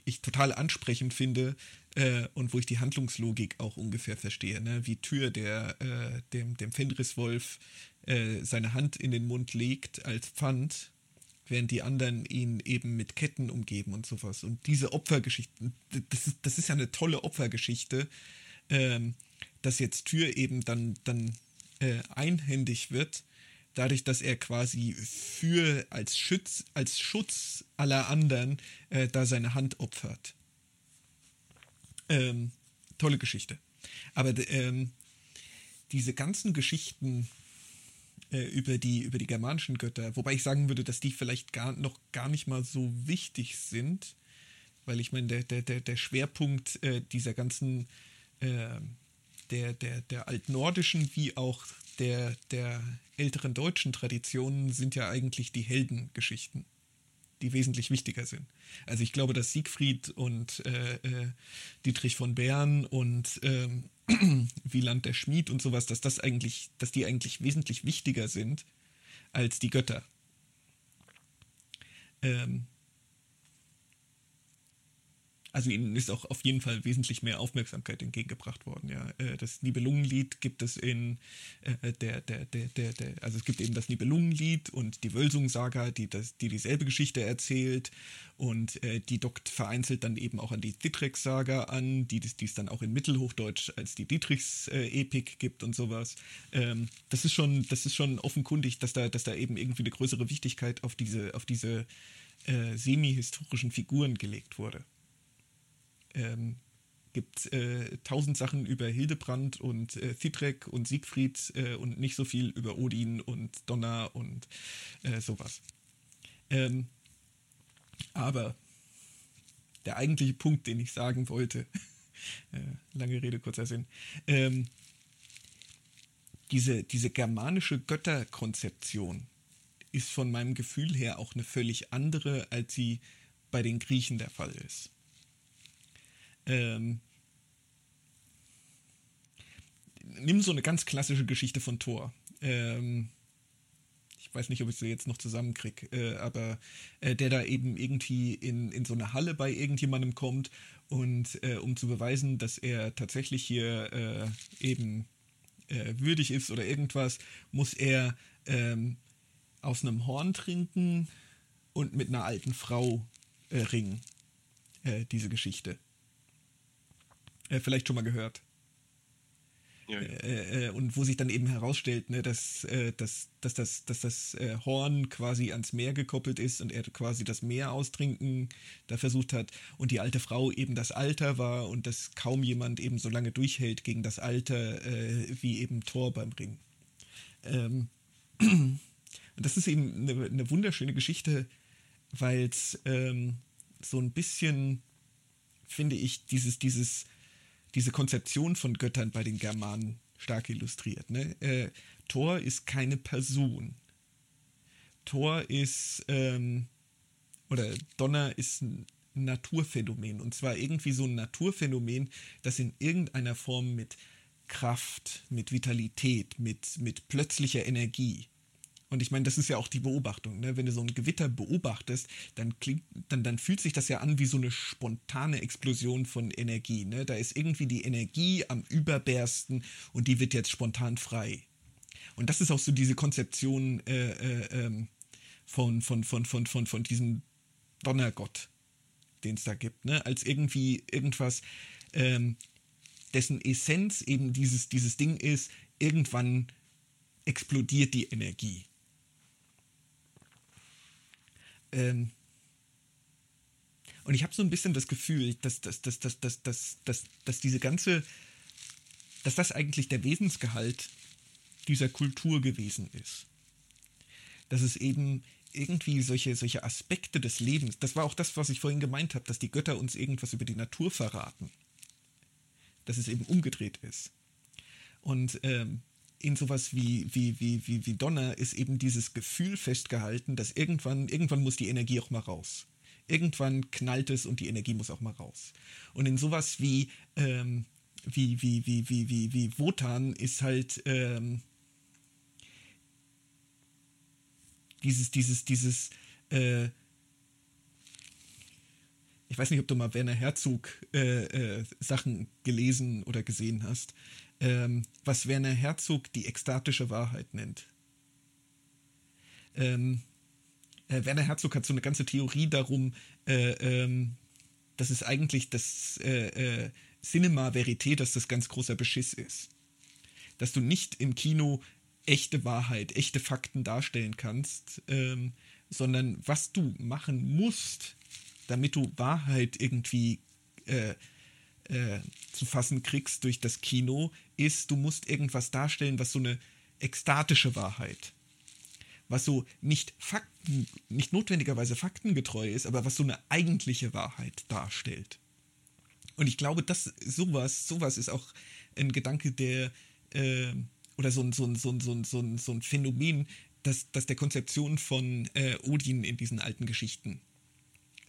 ich total ansprechend finde äh, und wo ich die Handlungslogik auch ungefähr verstehe. Ne? Wie Tür, der äh, dem, dem Fenriswolf äh, seine Hand in den Mund legt als Pfand, während die anderen ihn eben mit Ketten umgeben und sowas. Und diese Opfergeschichten, das ist, das ist ja eine tolle Opfergeschichte, ähm, dass jetzt Tür eben dann, dann äh, einhändig wird dadurch, dass er quasi für als Schutz, als Schutz aller anderen äh, da seine Hand opfert. Ähm, tolle Geschichte. Aber ähm, diese ganzen Geschichten äh, über, die, über die germanischen Götter, wobei ich sagen würde, dass die vielleicht gar, noch gar nicht mal so wichtig sind, weil ich meine, der, der, der, der Schwerpunkt äh, dieser ganzen, äh, der, der, der altnordischen wie auch der, der älteren deutschen Traditionen sind ja eigentlich die Heldengeschichten, die wesentlich wichtiger sind. Also ich glaube, dass Siegfried und äh, äh, Dietrich von Bern und ähm, Wieland der Schmied und sowas, dass das eigentlich, dass die eigentlich wesentlich wichtiger sind als die Götter. Ähm, also ihnen ist auch auf jeden Fall wesentlich mehr Aufmerksamkeit entgegengebracht worden. Ja, äh, das Nibelungenlied gibt es in äh, der, der, der, der, der, also es gibt eben das Nibelungenlied und die Wölsung-Saga, die, das, die dieselbe Geschichte erzählt und äh, die dockt vereinzelt dann eben auch an die Ditrex-Saga an, die, die es dann auch in Mittelhochdeutsch als die Dietrichs-Epik gibt und sowas. Ähm, das ist schon, das ist schon offenkundig, dass da, dass da eben irgendwie eine größere Wichtigkeit auf diese, auf diese äh, semi-historischen Figuren gelegt wurde ähm, gibt äh, tausend Sachen über Hildebrand und äh, Thidrek und Siegfried äh, und nicht so viel über Odin und Donner und äh, sowas. Ähm, aber der eigentliche Punkt, den ich sagen wollte, äh, lange Rede, kurzer Sinn, ähm, diese, diese germanische Götterkonzeption ist von meinem Gefühl her auch eine völlig andere, als sie bei den Griechen der Fall ist. Ähm, nimm so eine ganz klassische Geschichte von Thor. Ähm, ich weiß nicht, ob ich sie jetzt noch zusammenkriege, äh, aber äh, der da eben irgendwie in, in so eine Halle bei irgendjemandem kommt und äh, um zu beweisen, dass er tatsächlich hier äh, eben äh, würdig ist oder irgendwas, muss er ähm, aus einem Horn trinken und mit einer alten Frau äh, ringen. diese Geschichte. Äh, vielleicht schon mal gehört. Ja, ja. Äh, äh, und wo sich dann eben herausstellt, ne, dass, äh, dass, dass das, dass das äh, Horn quasi ans Meer gekoppelt ist und er quasi das Meer austrinken da versucht hat und die alte Frau eben das Alter war und dass kaum jemand eben so lange durchhält gegen das Alter äh, wie eben Thor beim Ring. Ähm, und das ist eben eine, eine wunderschöne Geschichte, weil es ähm, so ein bisschen, finde ich, dieses, dieses diese Konzeption von Göttern bei den Germanen stark illustriert. Ne? Äh, Thor ist keine Person. Thor ist, ähm, oder Donner ist ein Naturphänomen. Und zwar irgendwie so ein Naturphänomen, das in irgendeiner Form mit Kraft, mit Vitalität, mit, mit plötzlicher Energie und ich meine, das ist ja auch die Beobachtung. Ne? Wenn du so ein Gewitter beobachtest, dann, klingt, dann, dann fühlt sich das ja an wie so eine spontane Explosion von Energie. Ne? Da ist irgendwie die Energie am Überbersten und die wird jetzt spontan frei. Und das ist auch so diese Konzeption äh, äh, ähm, von, von, von, von, von, von diesem Donnergott, den es da gibt. Ne? Als irgendwie irgendwas, ähm, dessen Essenz eben dieses, dieses Ding ist, irgendwann explodiert die Energie. Ähm, und ich habe so ein bisschen das Gefühl, dass, dass, dass, dass, dass, dass, dass, dass diese ganze, dass das eigentlich der Wesensgehalt dieser Kultur gewesen ist. Dass es eben irgendwie solche, solche Aspekte des Lebens, das war auch das, was ich vorhin gemeint habe, dass die Götter uns irgendwas über die Natur verraten. Dass es eben umgedreht ist. Und ähm, in sowas wie, wie, wie, wie, wie Donner ist eben dieses Gefühl festgehalten, dass irgendwann, irgendwann muss die Energie auch mal raus. Irgendwann knallt es und die Energie muss auch mal raus. Und in sowas wie, ähm, wie, wie, wie, wie, wie, wie Wotan ist halt ähm, dieses, dieses, dieses, äh, ich weiß nicht, ob du mal Werner Herzog äh, äh, Sachen gelesen oder gesehen hast, ähm, was Werner Herzog die ekstatische Wahrheit nennt. Ähm, äh, Werner Herzog hat so eine ganze Theorie darum, äh, ähm, dass es eigentlich das äh, äh, Cinema Verité, dass das ganz großer Beschiss ist. Dass du nicht im Kino echte Wahrheit, echte Fakten darstellen kannst, ähm, sondern was du machen musst, damit du Wahrheit irgendwie äh, äh, zu fassen kriegst durch das Kino, ist, du musst irgendwas darstellen, was so eine ekstatische Wahrheit, was so nicht Fakten, nicht notwendigerweise faktengetreu ist, aber was so eine eigentliche Wahrheit darstellt. Und ich glaube, dass sowas, sowas ist auch ein Gedanke, der äh, oder so ein, so ein, so ein, so ein, so ein, Phänomen, das, das der Konzeption von äh, Odin in diesen alten Geschichten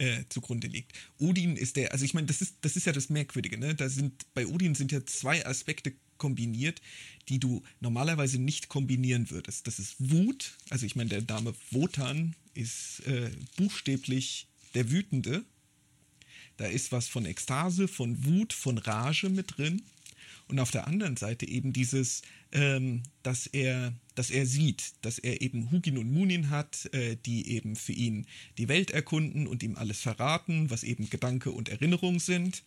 äh, zugrunde liegt. Odin ist der, also ich meine, das ist, das ist ja das Merkwürdige, ne? Da sind, bei Odin sind ja zwei Aspekte kombiniert, die du normalerweise nicht kombinieren würdest. Das ist Wut, also ich meine, der Name Wotan ist äh, buchstäblich der Wütende. Da ist was von Ekstase, von Wut, von Rage mit drin. Und auf der anderen Seite eben dieses, ähm, dass, er, dass er sieht, dass er eben Hugin und Munin hat, äh, die eben für ihn die Welt erkunden und ihm alles verraten, was eben Gedanke und Erinnerung sind.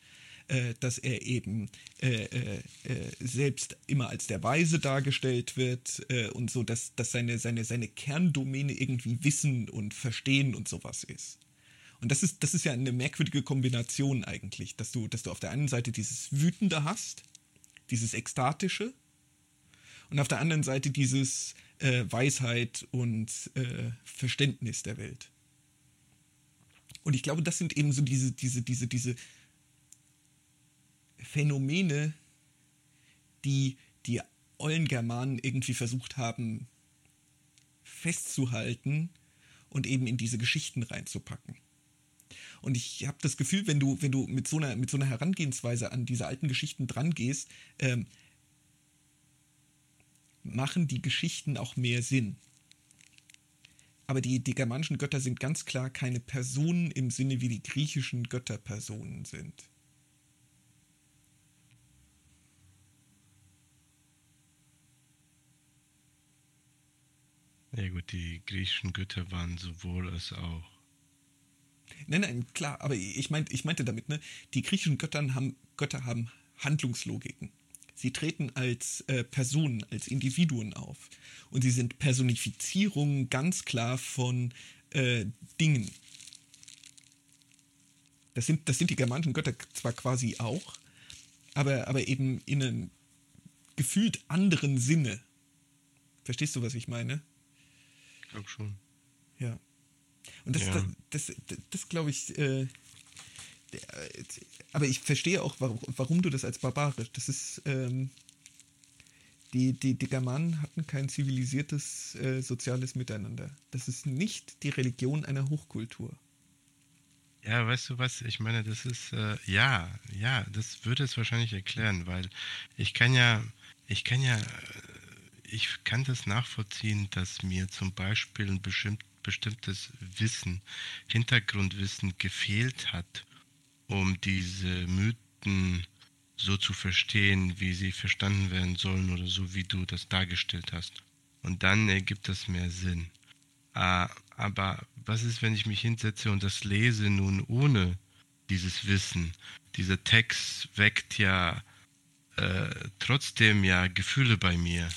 Äh, dass er eben äh, äh, äh selbst immer als der Weise dargestellt wird äh, und so, dass, dass seine, seine, seine Kerndomäne irgendwie Wissen und Verstehen und sowas ist. Und das ist, das ist ja eine merkwürdige Kombination eigentlich, dass du, dass du auf der einen Seite dieses Wütende hast, dieses Ekstatische, und auf der anderen Seite dieses äh, Weisheit und äh, Verständnis der Welt. Und ich glaube, das sind eben so diese, diese, diese, diese Phänomene, die die Eulengermanen irgendwie versucht haben festzuhalten und eben in diese Geschichten reinzupacken. Und ich habe das Gefühl, wenn du, wenn du mit so einer, mit so einer Herangehensweise an diese alten Geschichten dran gehst, ähm, machen die Geschichten auch mehr Sinn. Aber die, die germanischen Götter sind ganz klar keine Personen im Sinne, wie die griechischen Götter Personen sind.
Ja gut, die griechischen Götter waren sowohl als auch.
Nein, nein, klar, aber ich, meint, ich meinte damit, ne, die griechischen Göttern haben, Götter haben Handlungslogiken. Sie treten als äh, Personen, als Individuen auf. Und sie sind Personifizierungen ganz klar von äh, Dingen. Das sind, das sind die germanischen Götter zwar quasi auch, aber, aber eben in einem gefühlt anderen Sinne. Verstehst du, was ich meine?
Ich glaube schon.
Ja. Und das, ja. das, das, das, das glaube ich, äh, aber ich verstehe auch, warum, du das als barbarisch. Das ist, ähm, die, die, die Germanen hatten kein zivilisiertes äh, soziales Miteinander. Das ist nicht die Religion einer Hochkultur.
Ja, weißt du was? Ich meine, das ist, äh, ja, ja, das würde es wahrscheinlich erklären, weil ich kann ja, ich kann ja, äh, ich kann das nachvollziehen, dass mir zum Beispiel ein bestimmt, bestimmtes Wissen, Hintergrundwissen gefehlt hat um diese Mythen so zu verstehen, wie sie verstanden werden sollen oder so, wie du das dargestellt hast. Und dann ergibt das mehr Sinn. Ah, aber was ist, wenn ich mich hinsetze und das lese nun ohne dieses Wissen? Dieser Text weckt ja äh, trotzdem ja Gefühle bei mir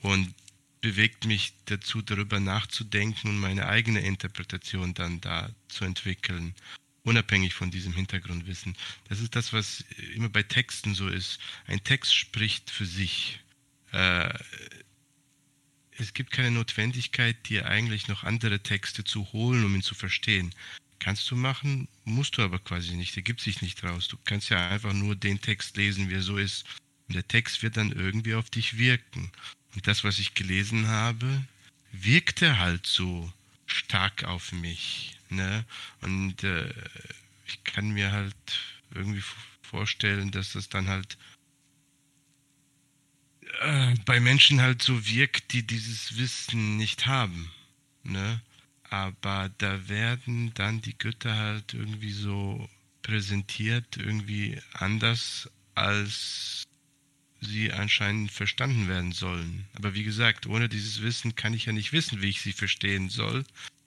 und bewegt mich dazu, darüber nachzudenken und meine eigene Interpretation dann da zu entwickeln unabhängig von diesem Hintergrundwissen. Das ist das, was immer bei Texten so ist. Ein Text spricht für sich. Äh, es gibt keine Notwendigkeit, dir eigentlich noch andere Texte zu holen, um ihn zu verstehen. Kannst du machen, musst du aber quasi nicht. Er gibt sich nicht raus. Du kannst ja einfach nur den Text lesen, wie er so ist Der Text wird dann irgendwie auf dich wirken. Und das, was ich gelesen habe, wirkte halt so stark auf mich. Ne? Und äh, ich kann mir halt irgendwie vorstellen, dass das dann halt äh, bei Menschen halt so wirkt, die dieses Wissen nicht haben. Ne? Aber da werden dann die Götter halt irgendwie so präsentiert, irgendwie anders, als sie anscheinend verstanden werden sollen. Aber wie gesagt, ohne dieses Wissen kann ich ja nicht wissen, wie ich sie verstehen soll.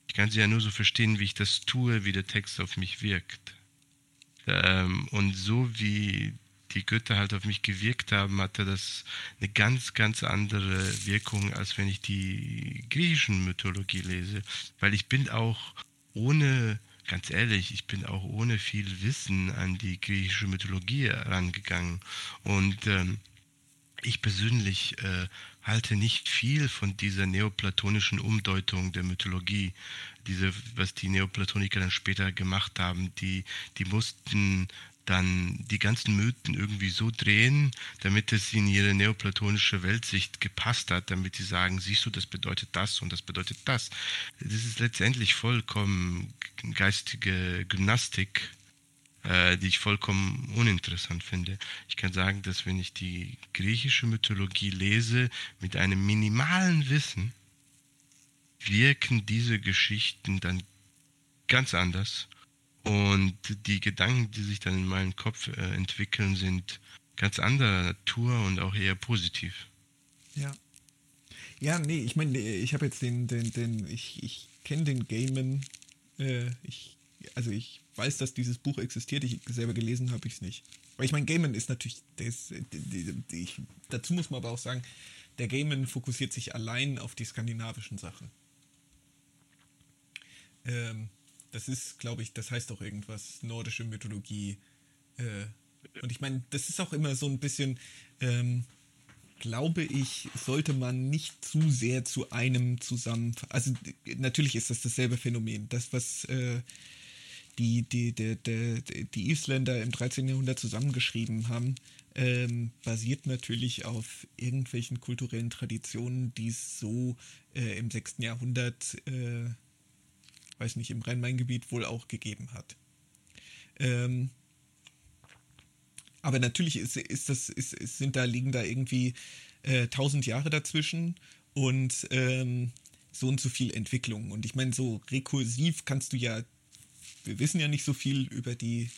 Ich kann sie ja nur so verstehen, wie ich das tue, wie der Text auf mich wirkt. Ähm, und so wie die Götter halt auf mich gewirkt haben, hatte das eine ganz, ganz andere Wirkung, als wenn ich die griechischen Mythologie lese. Weil ich bin auch ohne, ganz ehrlich, ich bin auch ohne viel Wissen an die griechische Mythologie herangegangen. Und ähm, ich persönlich äh, halte nicht viel von dieser neoplatonischen Umdeutung der Mythologie, diese, was die Neoplatoniker dann später gemacht haben. Die, die mussten dann die ganzen Mythen irgendwie so drehen, damit es in ihre neoplatonische Weltsicht gepasst hat, damit sie sagen, siehst du, das bedeutet das und das bedeutet das. Das ist letztendlich vollkommen geistige Gymnastik, äh, die ich vollkommen uninteressant finde. Ich kann sagen, dass wenn ich die griechische Mythologie lese mit einem minimalen Wissen, wirken diese Geschichten dann ganz anders und die Gedanken, die sich dann in meinem Kopf äh, entwickeln, sind ganz anderer Natur und auch eher positiv.
Ja. Ja, nee, ich meine, ich habe jetzt den, den, den, ich, ich kenne den Gaiman, äh, ich, also ich weiß, dass dieses Buch existiert, ich selber gelesen habe ich es nicht. Aber ich meine, Gaiman ist natürlich, ist, die, ich, dazu muss man aber auch sagen, der Gaiman fokussiert sich allein auf die skandinavischen Sachen. Ähm, das ist, glaube ich, das heißt auch irgendwas, nordische Mythologie. Äh, und ich meine, das ist auch immer so ein bisschen, ähm, glaube ich, sollte man nicht zu sehr zu einem zusammen. Also natürlich ist das dasselbe Phänomen. Das, was äh, die, die, die, die, die Isländer im 13. Jahrhundert zusammengeschrieben haben, ähm, basiert natürlich auf irgendwelchen kulturellen Traditionen, die es so äh, im 6. Jahrhundert äh, weiß nicht, im Rhein-Main-Gebiet wohl auch gegeben hat. Ähm, aber natürlich ist, ist das, ist, sind da, liegen da irgendwie äh, tausend Jahre dazwischen und ähm, so und so viel Entwicklung. Und ich meine, so rekursiv kannst du ja, wir wissen ja nicht so viel über die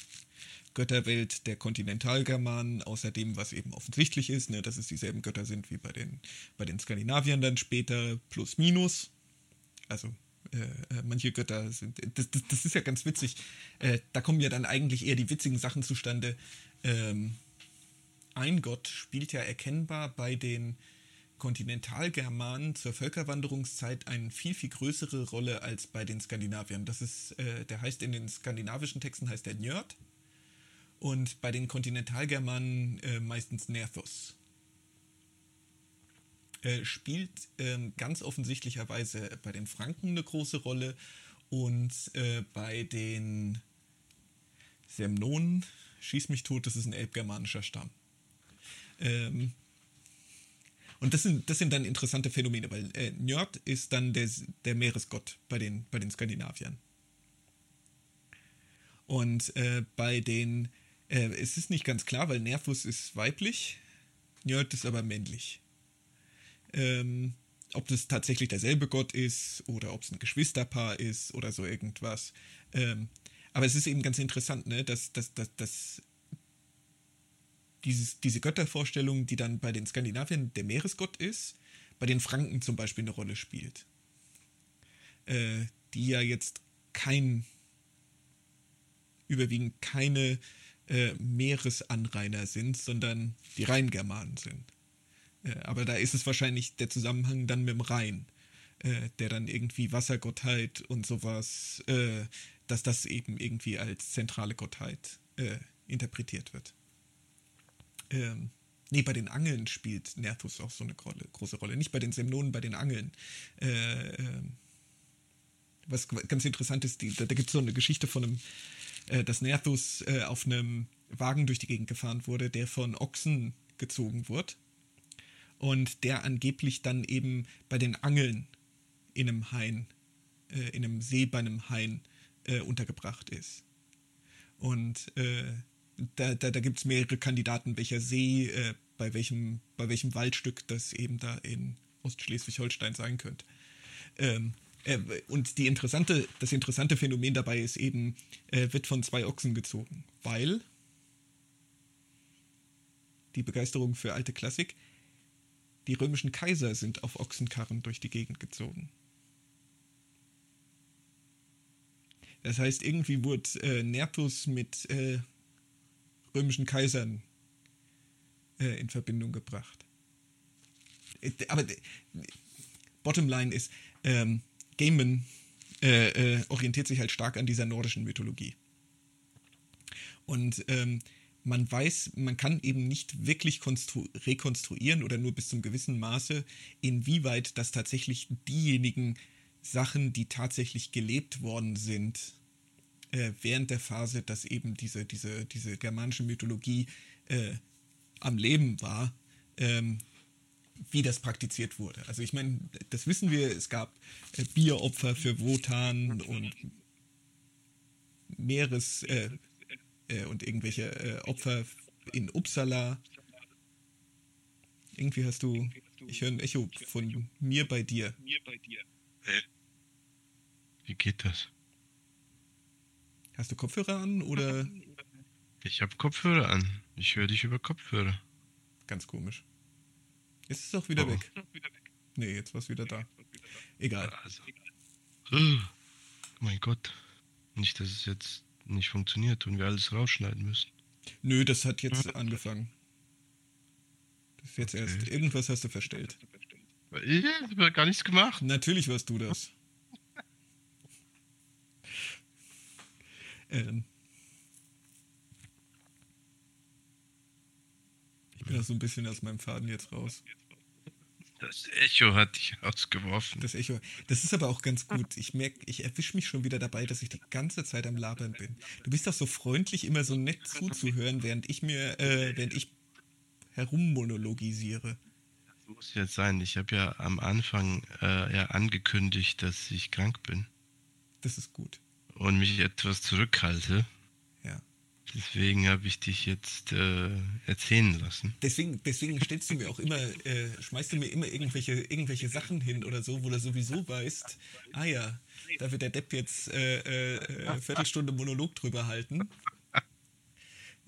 Götterwelt der Kontinentalgermanen, außer dem, was eben offensichtlich ist, ne, dass es dieselben Götter sind wie bei den, bei den Skandinaviern dann später, plus minus. Also äh, äh, manche Götter sind. Das, das, das, ist ja ganz witzig. Äh, da kommen ja dann eigentlich eher die witzigen Sachen zustande. Ähm, ein Gott spielt ja erkennbar bei den Kontinentalgermanen zur Völkerwanderungszeit eine viel, viel größere Rolle als bei den Skandinaviern. Das ist, äh, der heißt in den skandinavischen Texten heißt der Njörd und bei den Kontinentalgermanen äh, meistens Nerthus äh, spielt ähm, ganz offensichtlicherweise bei den Franken eine große Rolle und äh, bei den Semnonen, schieß mich tot, das ist ein elbgermanischer Stamm. Ähm, und das sind, das sind dann interessante Phänomene, weil äh, Njörd ist dann der, der Meeresgott bei den, bei den Skandinaviern. Und äh, bei den, äh, es ist nicht ganz klar, weil Nervus ist weiblich, Njörd ist aber männlich. Ähm, ob das tatsächlich derselbe Gott ist oder ob es ein Geschwisterpaar ist oder so irgendwas. Ähm, aber es ist eben ganz interessant, ne, dass, dass, dass, dass dieses, diese Göttervorstellung, die dann bei den Skandinaviern der Meeresgott ist, bei den Franken zum Beispiel eine Rolle spielt. Äh, die ja jetzt kein, überwiegend keine äh, Meeresanrainer sind, sondern die Rheingermanen sind. Äh, aber da ist es wahrscheinlich der Zusammenhang dann mit dem Rhein, äh, der dann irgendwie Wassergottheit und sowas, äh, dass das eben irgendwie als zentrale Gottheit äh, interpretiert wird. Ähm, nee, bei den Angeln spielt Nerthus auch so eine große Rolle. Nicht bei den Semnonen, bei den Angeln. Äh, ähm, was ganz interessant ist, die, da, da gibt es so eine Geschichte von einem, äh, dass Nerthus auf einem Wagen durch die Gegend gefahren wurde, der von Ochsen gezogen wird und der angeblich dann eben bei den Angeln in einem Hain, äh, in einem See bei einem Hain äh, untergebracht ist. Und äh, da, da, da gibt es mehrere Kandidaten, welcher See, äh, bei, welchem, bei welchem Waldstück das eben da in Ostschleswig-Holstein sein könnte. Ähm, äh, und die interessante, das interessante Phänomen dabei ist eben, äh, wird von zwei Ochsen gezogen, weil die Begeisterung für alte Klassik, die römischen Kaiser sind auf Ochsenkarren durch die Gegend gezogen. Das heißt, irgendwie wurde äh, Nertus mit äh, römischen Kaisern äh, in Verbindung gebracht. Äh, aber Bottomline ist, ähm, Gaiman äh, äh, orientiert sich halt stark an dieser nordischen Mythologie. Und ähm, man weiß, man kann eben nicht wirklich rekonstruieren oder nur bis zum gewissen Maße, inwieweit das tatsächlich diejenigen Sachen, die tatsächlich gelebt worden sind, äh, während der Phase, dass eben diese, diese, diese germanische Mythologie äh, am Leben war, ähm, wie das praktiziert wurde. Also ich meine, das wissen wir, es gab äh, Bieropfer für Wotan und Meeres äh, äh, und irgendwelche Opfer in Uppsala. Irgendwie hast du, ich höre ein Echo von mir bei dir.
Wie geht das?
Hast du Kopfhörer an oder?
Ich habe Kopfhörer an. Ich höre dich über Kopfhörer.
Ganz komisch. Jetzt ist es auch wieder oh. weg. Nee, jetzt war es wieder da. Egal. Also.
Oh, mein Gott. Nicht, dass es jetzt nicht funktioniert und wir alles rausschneiden müssen.
Nö, das hat jetzt angefangen. Das ist jetzt okay. erst. Irgendwas hast du verstellt.
Ich habe gar nichts gemacht.
Natürlich warst du das. Ähm. Ich bin auch so ein bisschen aus meinem Faden jetzt raus.
Das Echo hat dich ausgeworfen.
Das Echo. Das ist aber auch ganz gut. Ich merke, ich erwische mich schon wieder dabei, dass ich die ganze Zeit am Labern bin. Du bist doch so freundlich, immer so nett zuzuhören, während ich mir, äh, während ich herummonologisiere.
Das muss jetzt sein. Ich habe ja am Anfang äh, ja angekündigt, dass ich krank bin.
Das ist gut.
Und mich etwas zurückhalte. Deswegen habe ich dich jetzt äh, erzählen lassen.
Deswegen, deswegen stellst du mir auch immer, äh, schmeißt du mir immer irgendwelche, irgendwelche Sachen hin oder so, wo du sowieso weißt, ah ja, da wird der Depp jetzt äh, äh, Viertelstunde Monolog drüber halten.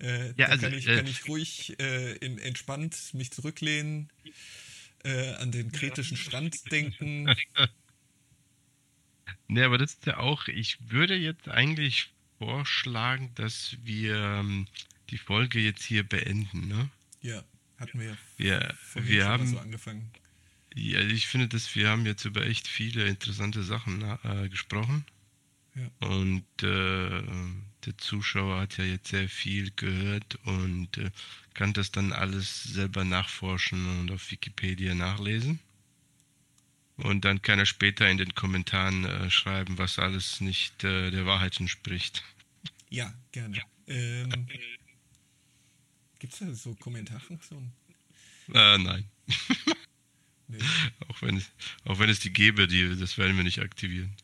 Äh, ja, also, kann, ich, kann äh, ich ruhig äh, in, entspannt mich zurücklehnen, äh, an den kretischen Strand denken.
Ne, aber das ist ja auch, ich würde jetzt eigentlich vorschlagen, dass wir ähm, die Folge jetzt hier beenden, ne?
Ja, hatten wir
ja. Wir, wir haben
so angefangen.
Ja, ich finde, dass wir haben jetzt über echt viele interessante Sachen äh, gesprochen. Ja. Und äh, der Zuschauer hat ja jetzt sehr viel gehört und äh, kann das dann alles selber nachforschen und auf Wikipedia nachlesen. Und dann kann er später in den Kommentaren äh, schreiben, was alles nicht äh, der Wahrheit entspricht.
Ja, gerne. Ähm, Gibt es da so Kommentarfunktionen?
Äh, nein. nee. auch, wenn es, auch wenn es die gäbe, die, das werden wir nicht aktivieren.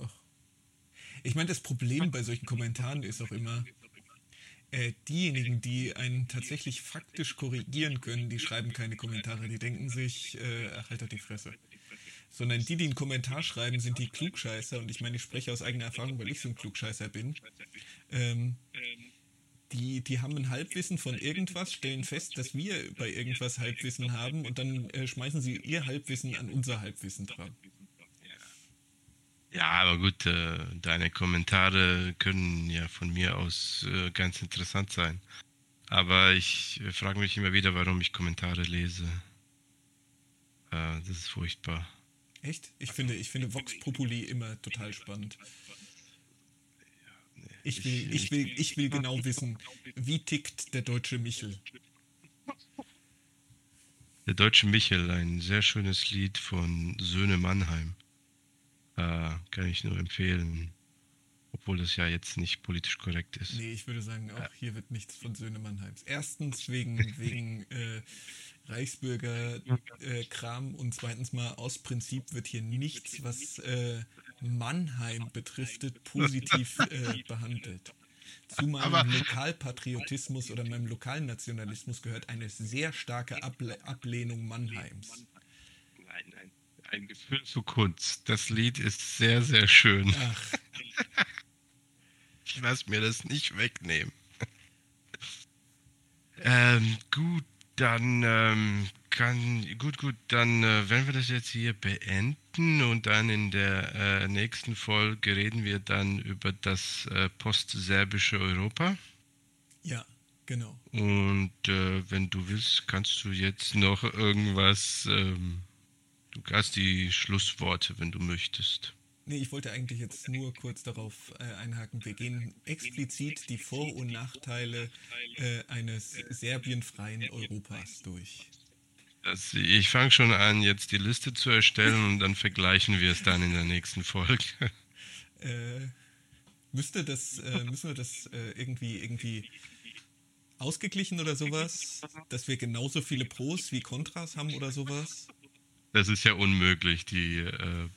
Och. Ich meine, das Problem bei solchen Kommentaren ist auch immer, äh, diejenigen, die einen tatsächlich faktisch korrigieren können, die schreiben keine Kommentare. Die denken sich, äh, ach, halt die Fresse sondern die, die einen Kommentar schreiben, sind die Klugscheißer. Und ich meine, ich spreche aus eigener Erfahrung, weil ich so ein Klugscheißer bin. Ähm, die, die haben ein Halbwissen von irgendwas, stellen fest, dass wir bei irgendwas Halbwissen haben und dann äh, schmeißen sie ihr Halbwissen an unser Halbwissen dran.
Ja, aber gut, äh, deine Kommentare können ja von mir aus äh, ganz interessant sein. Aber ich äh, frage mich immer wieder, warum ich Kommentare lese. Äh, das ist furchtbar.
Echt? Ich finde, ich finde Vox Populi immer total spannend. Ich will, ich will, ich will genau wissen, wie tickt der deutsche Michel?
Der deutsche Michel, ein sehr schönes Lied von Söhne Mannheim. Äh, kann ich nur empfehlen. obwohl das ja jetzt nicht politisch korrekt ist.
Nee, ich würde sagen, auch hier wird nichts von Söhne Mannheims. Erstens wegen, wegen äh, Reichsbürgerkram äh, und zweitens mal aus Prinzip wird hier nichts, was äh, Mannheim betrifft, positiv äh, behandelt. Zu meinem Aber Lokalpatriotismus oder meinem Lokalnationalismus gehört eine sehr starke Able Ablehnung Mannheims.
Nein, nein. Ein Gefühl zu Kunst. Das Lied ist sehr, sehr schön. Ach. Ich lasse mir das nicht wegnehmen. ähm, gut, dann ähm, kann, gut, gut, dann äh, werden wir das jetzt hier beenden und dann in der äh, nächsten Folge reden wir dann über das äh, postserbische Europa.
Ja, genau.
Und äh, wenn du willst, kannst du jetzt noch irgendwas, ähm, du hast die Schlussworte, wenn du möchtest.
Nee, ich wollte eigentlich jetzt nur kurz darauf äh, einhaken. Wir gehen explizit die Vor- und Nachteile äh, eines serbienfreien Europas durch.
Das, ich fange schon an, jetzt die Liste zu erstellen und dann vergleichen wir es dann in der nächsten Folge.
Äh, müsste das, äh, müssen wir das äh, irgendwie, irgendwie ausgeglichen oder sowas? Dass wir genauso viele Pros wie Kontras haben oder sowas?
Das ist ja unmöglich. Die, äh,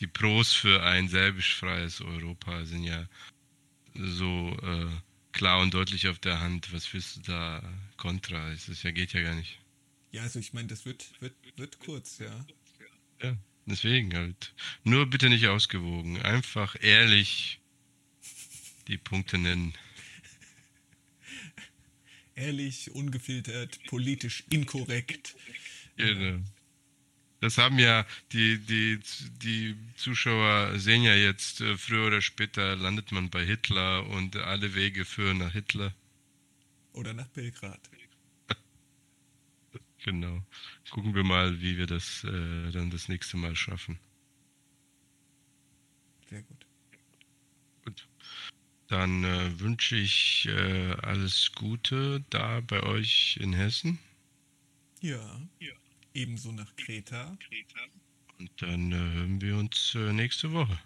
die Pros für ein serbisch-freies Europa sind ja so äh, klar und deutlich auf der Hand. Was willst du da kontra? Das ja, geht ja gar nicht.
Ja, also ich meine, das wird, wird, wird kurz, ja.
Ja, deswegen halt. Nur bitte nicht ausgewogen. Einfach ehrlich die Punkte nennen.
Ehrlich, ungefiltert, politisch inkorrekt.
Genau. Das haben ja die, die, die Zuschauer sehen ja jetzt, äh, früher oder später landet man bei Hitler und alle Wege führen nach Hitler.
Oder nach Belgrad.
Genau. Gucken wir mal, wie wir das äh, dann das nächste Mal schaffen.
Sehr gut.
Gut. Dann äh, wünsche ich äh, alles Gute da bei euch in Hessen.
Ja. ja. Ebenso nach Kreta.
Und dann äh, hören wir uns äh, nächste Woche.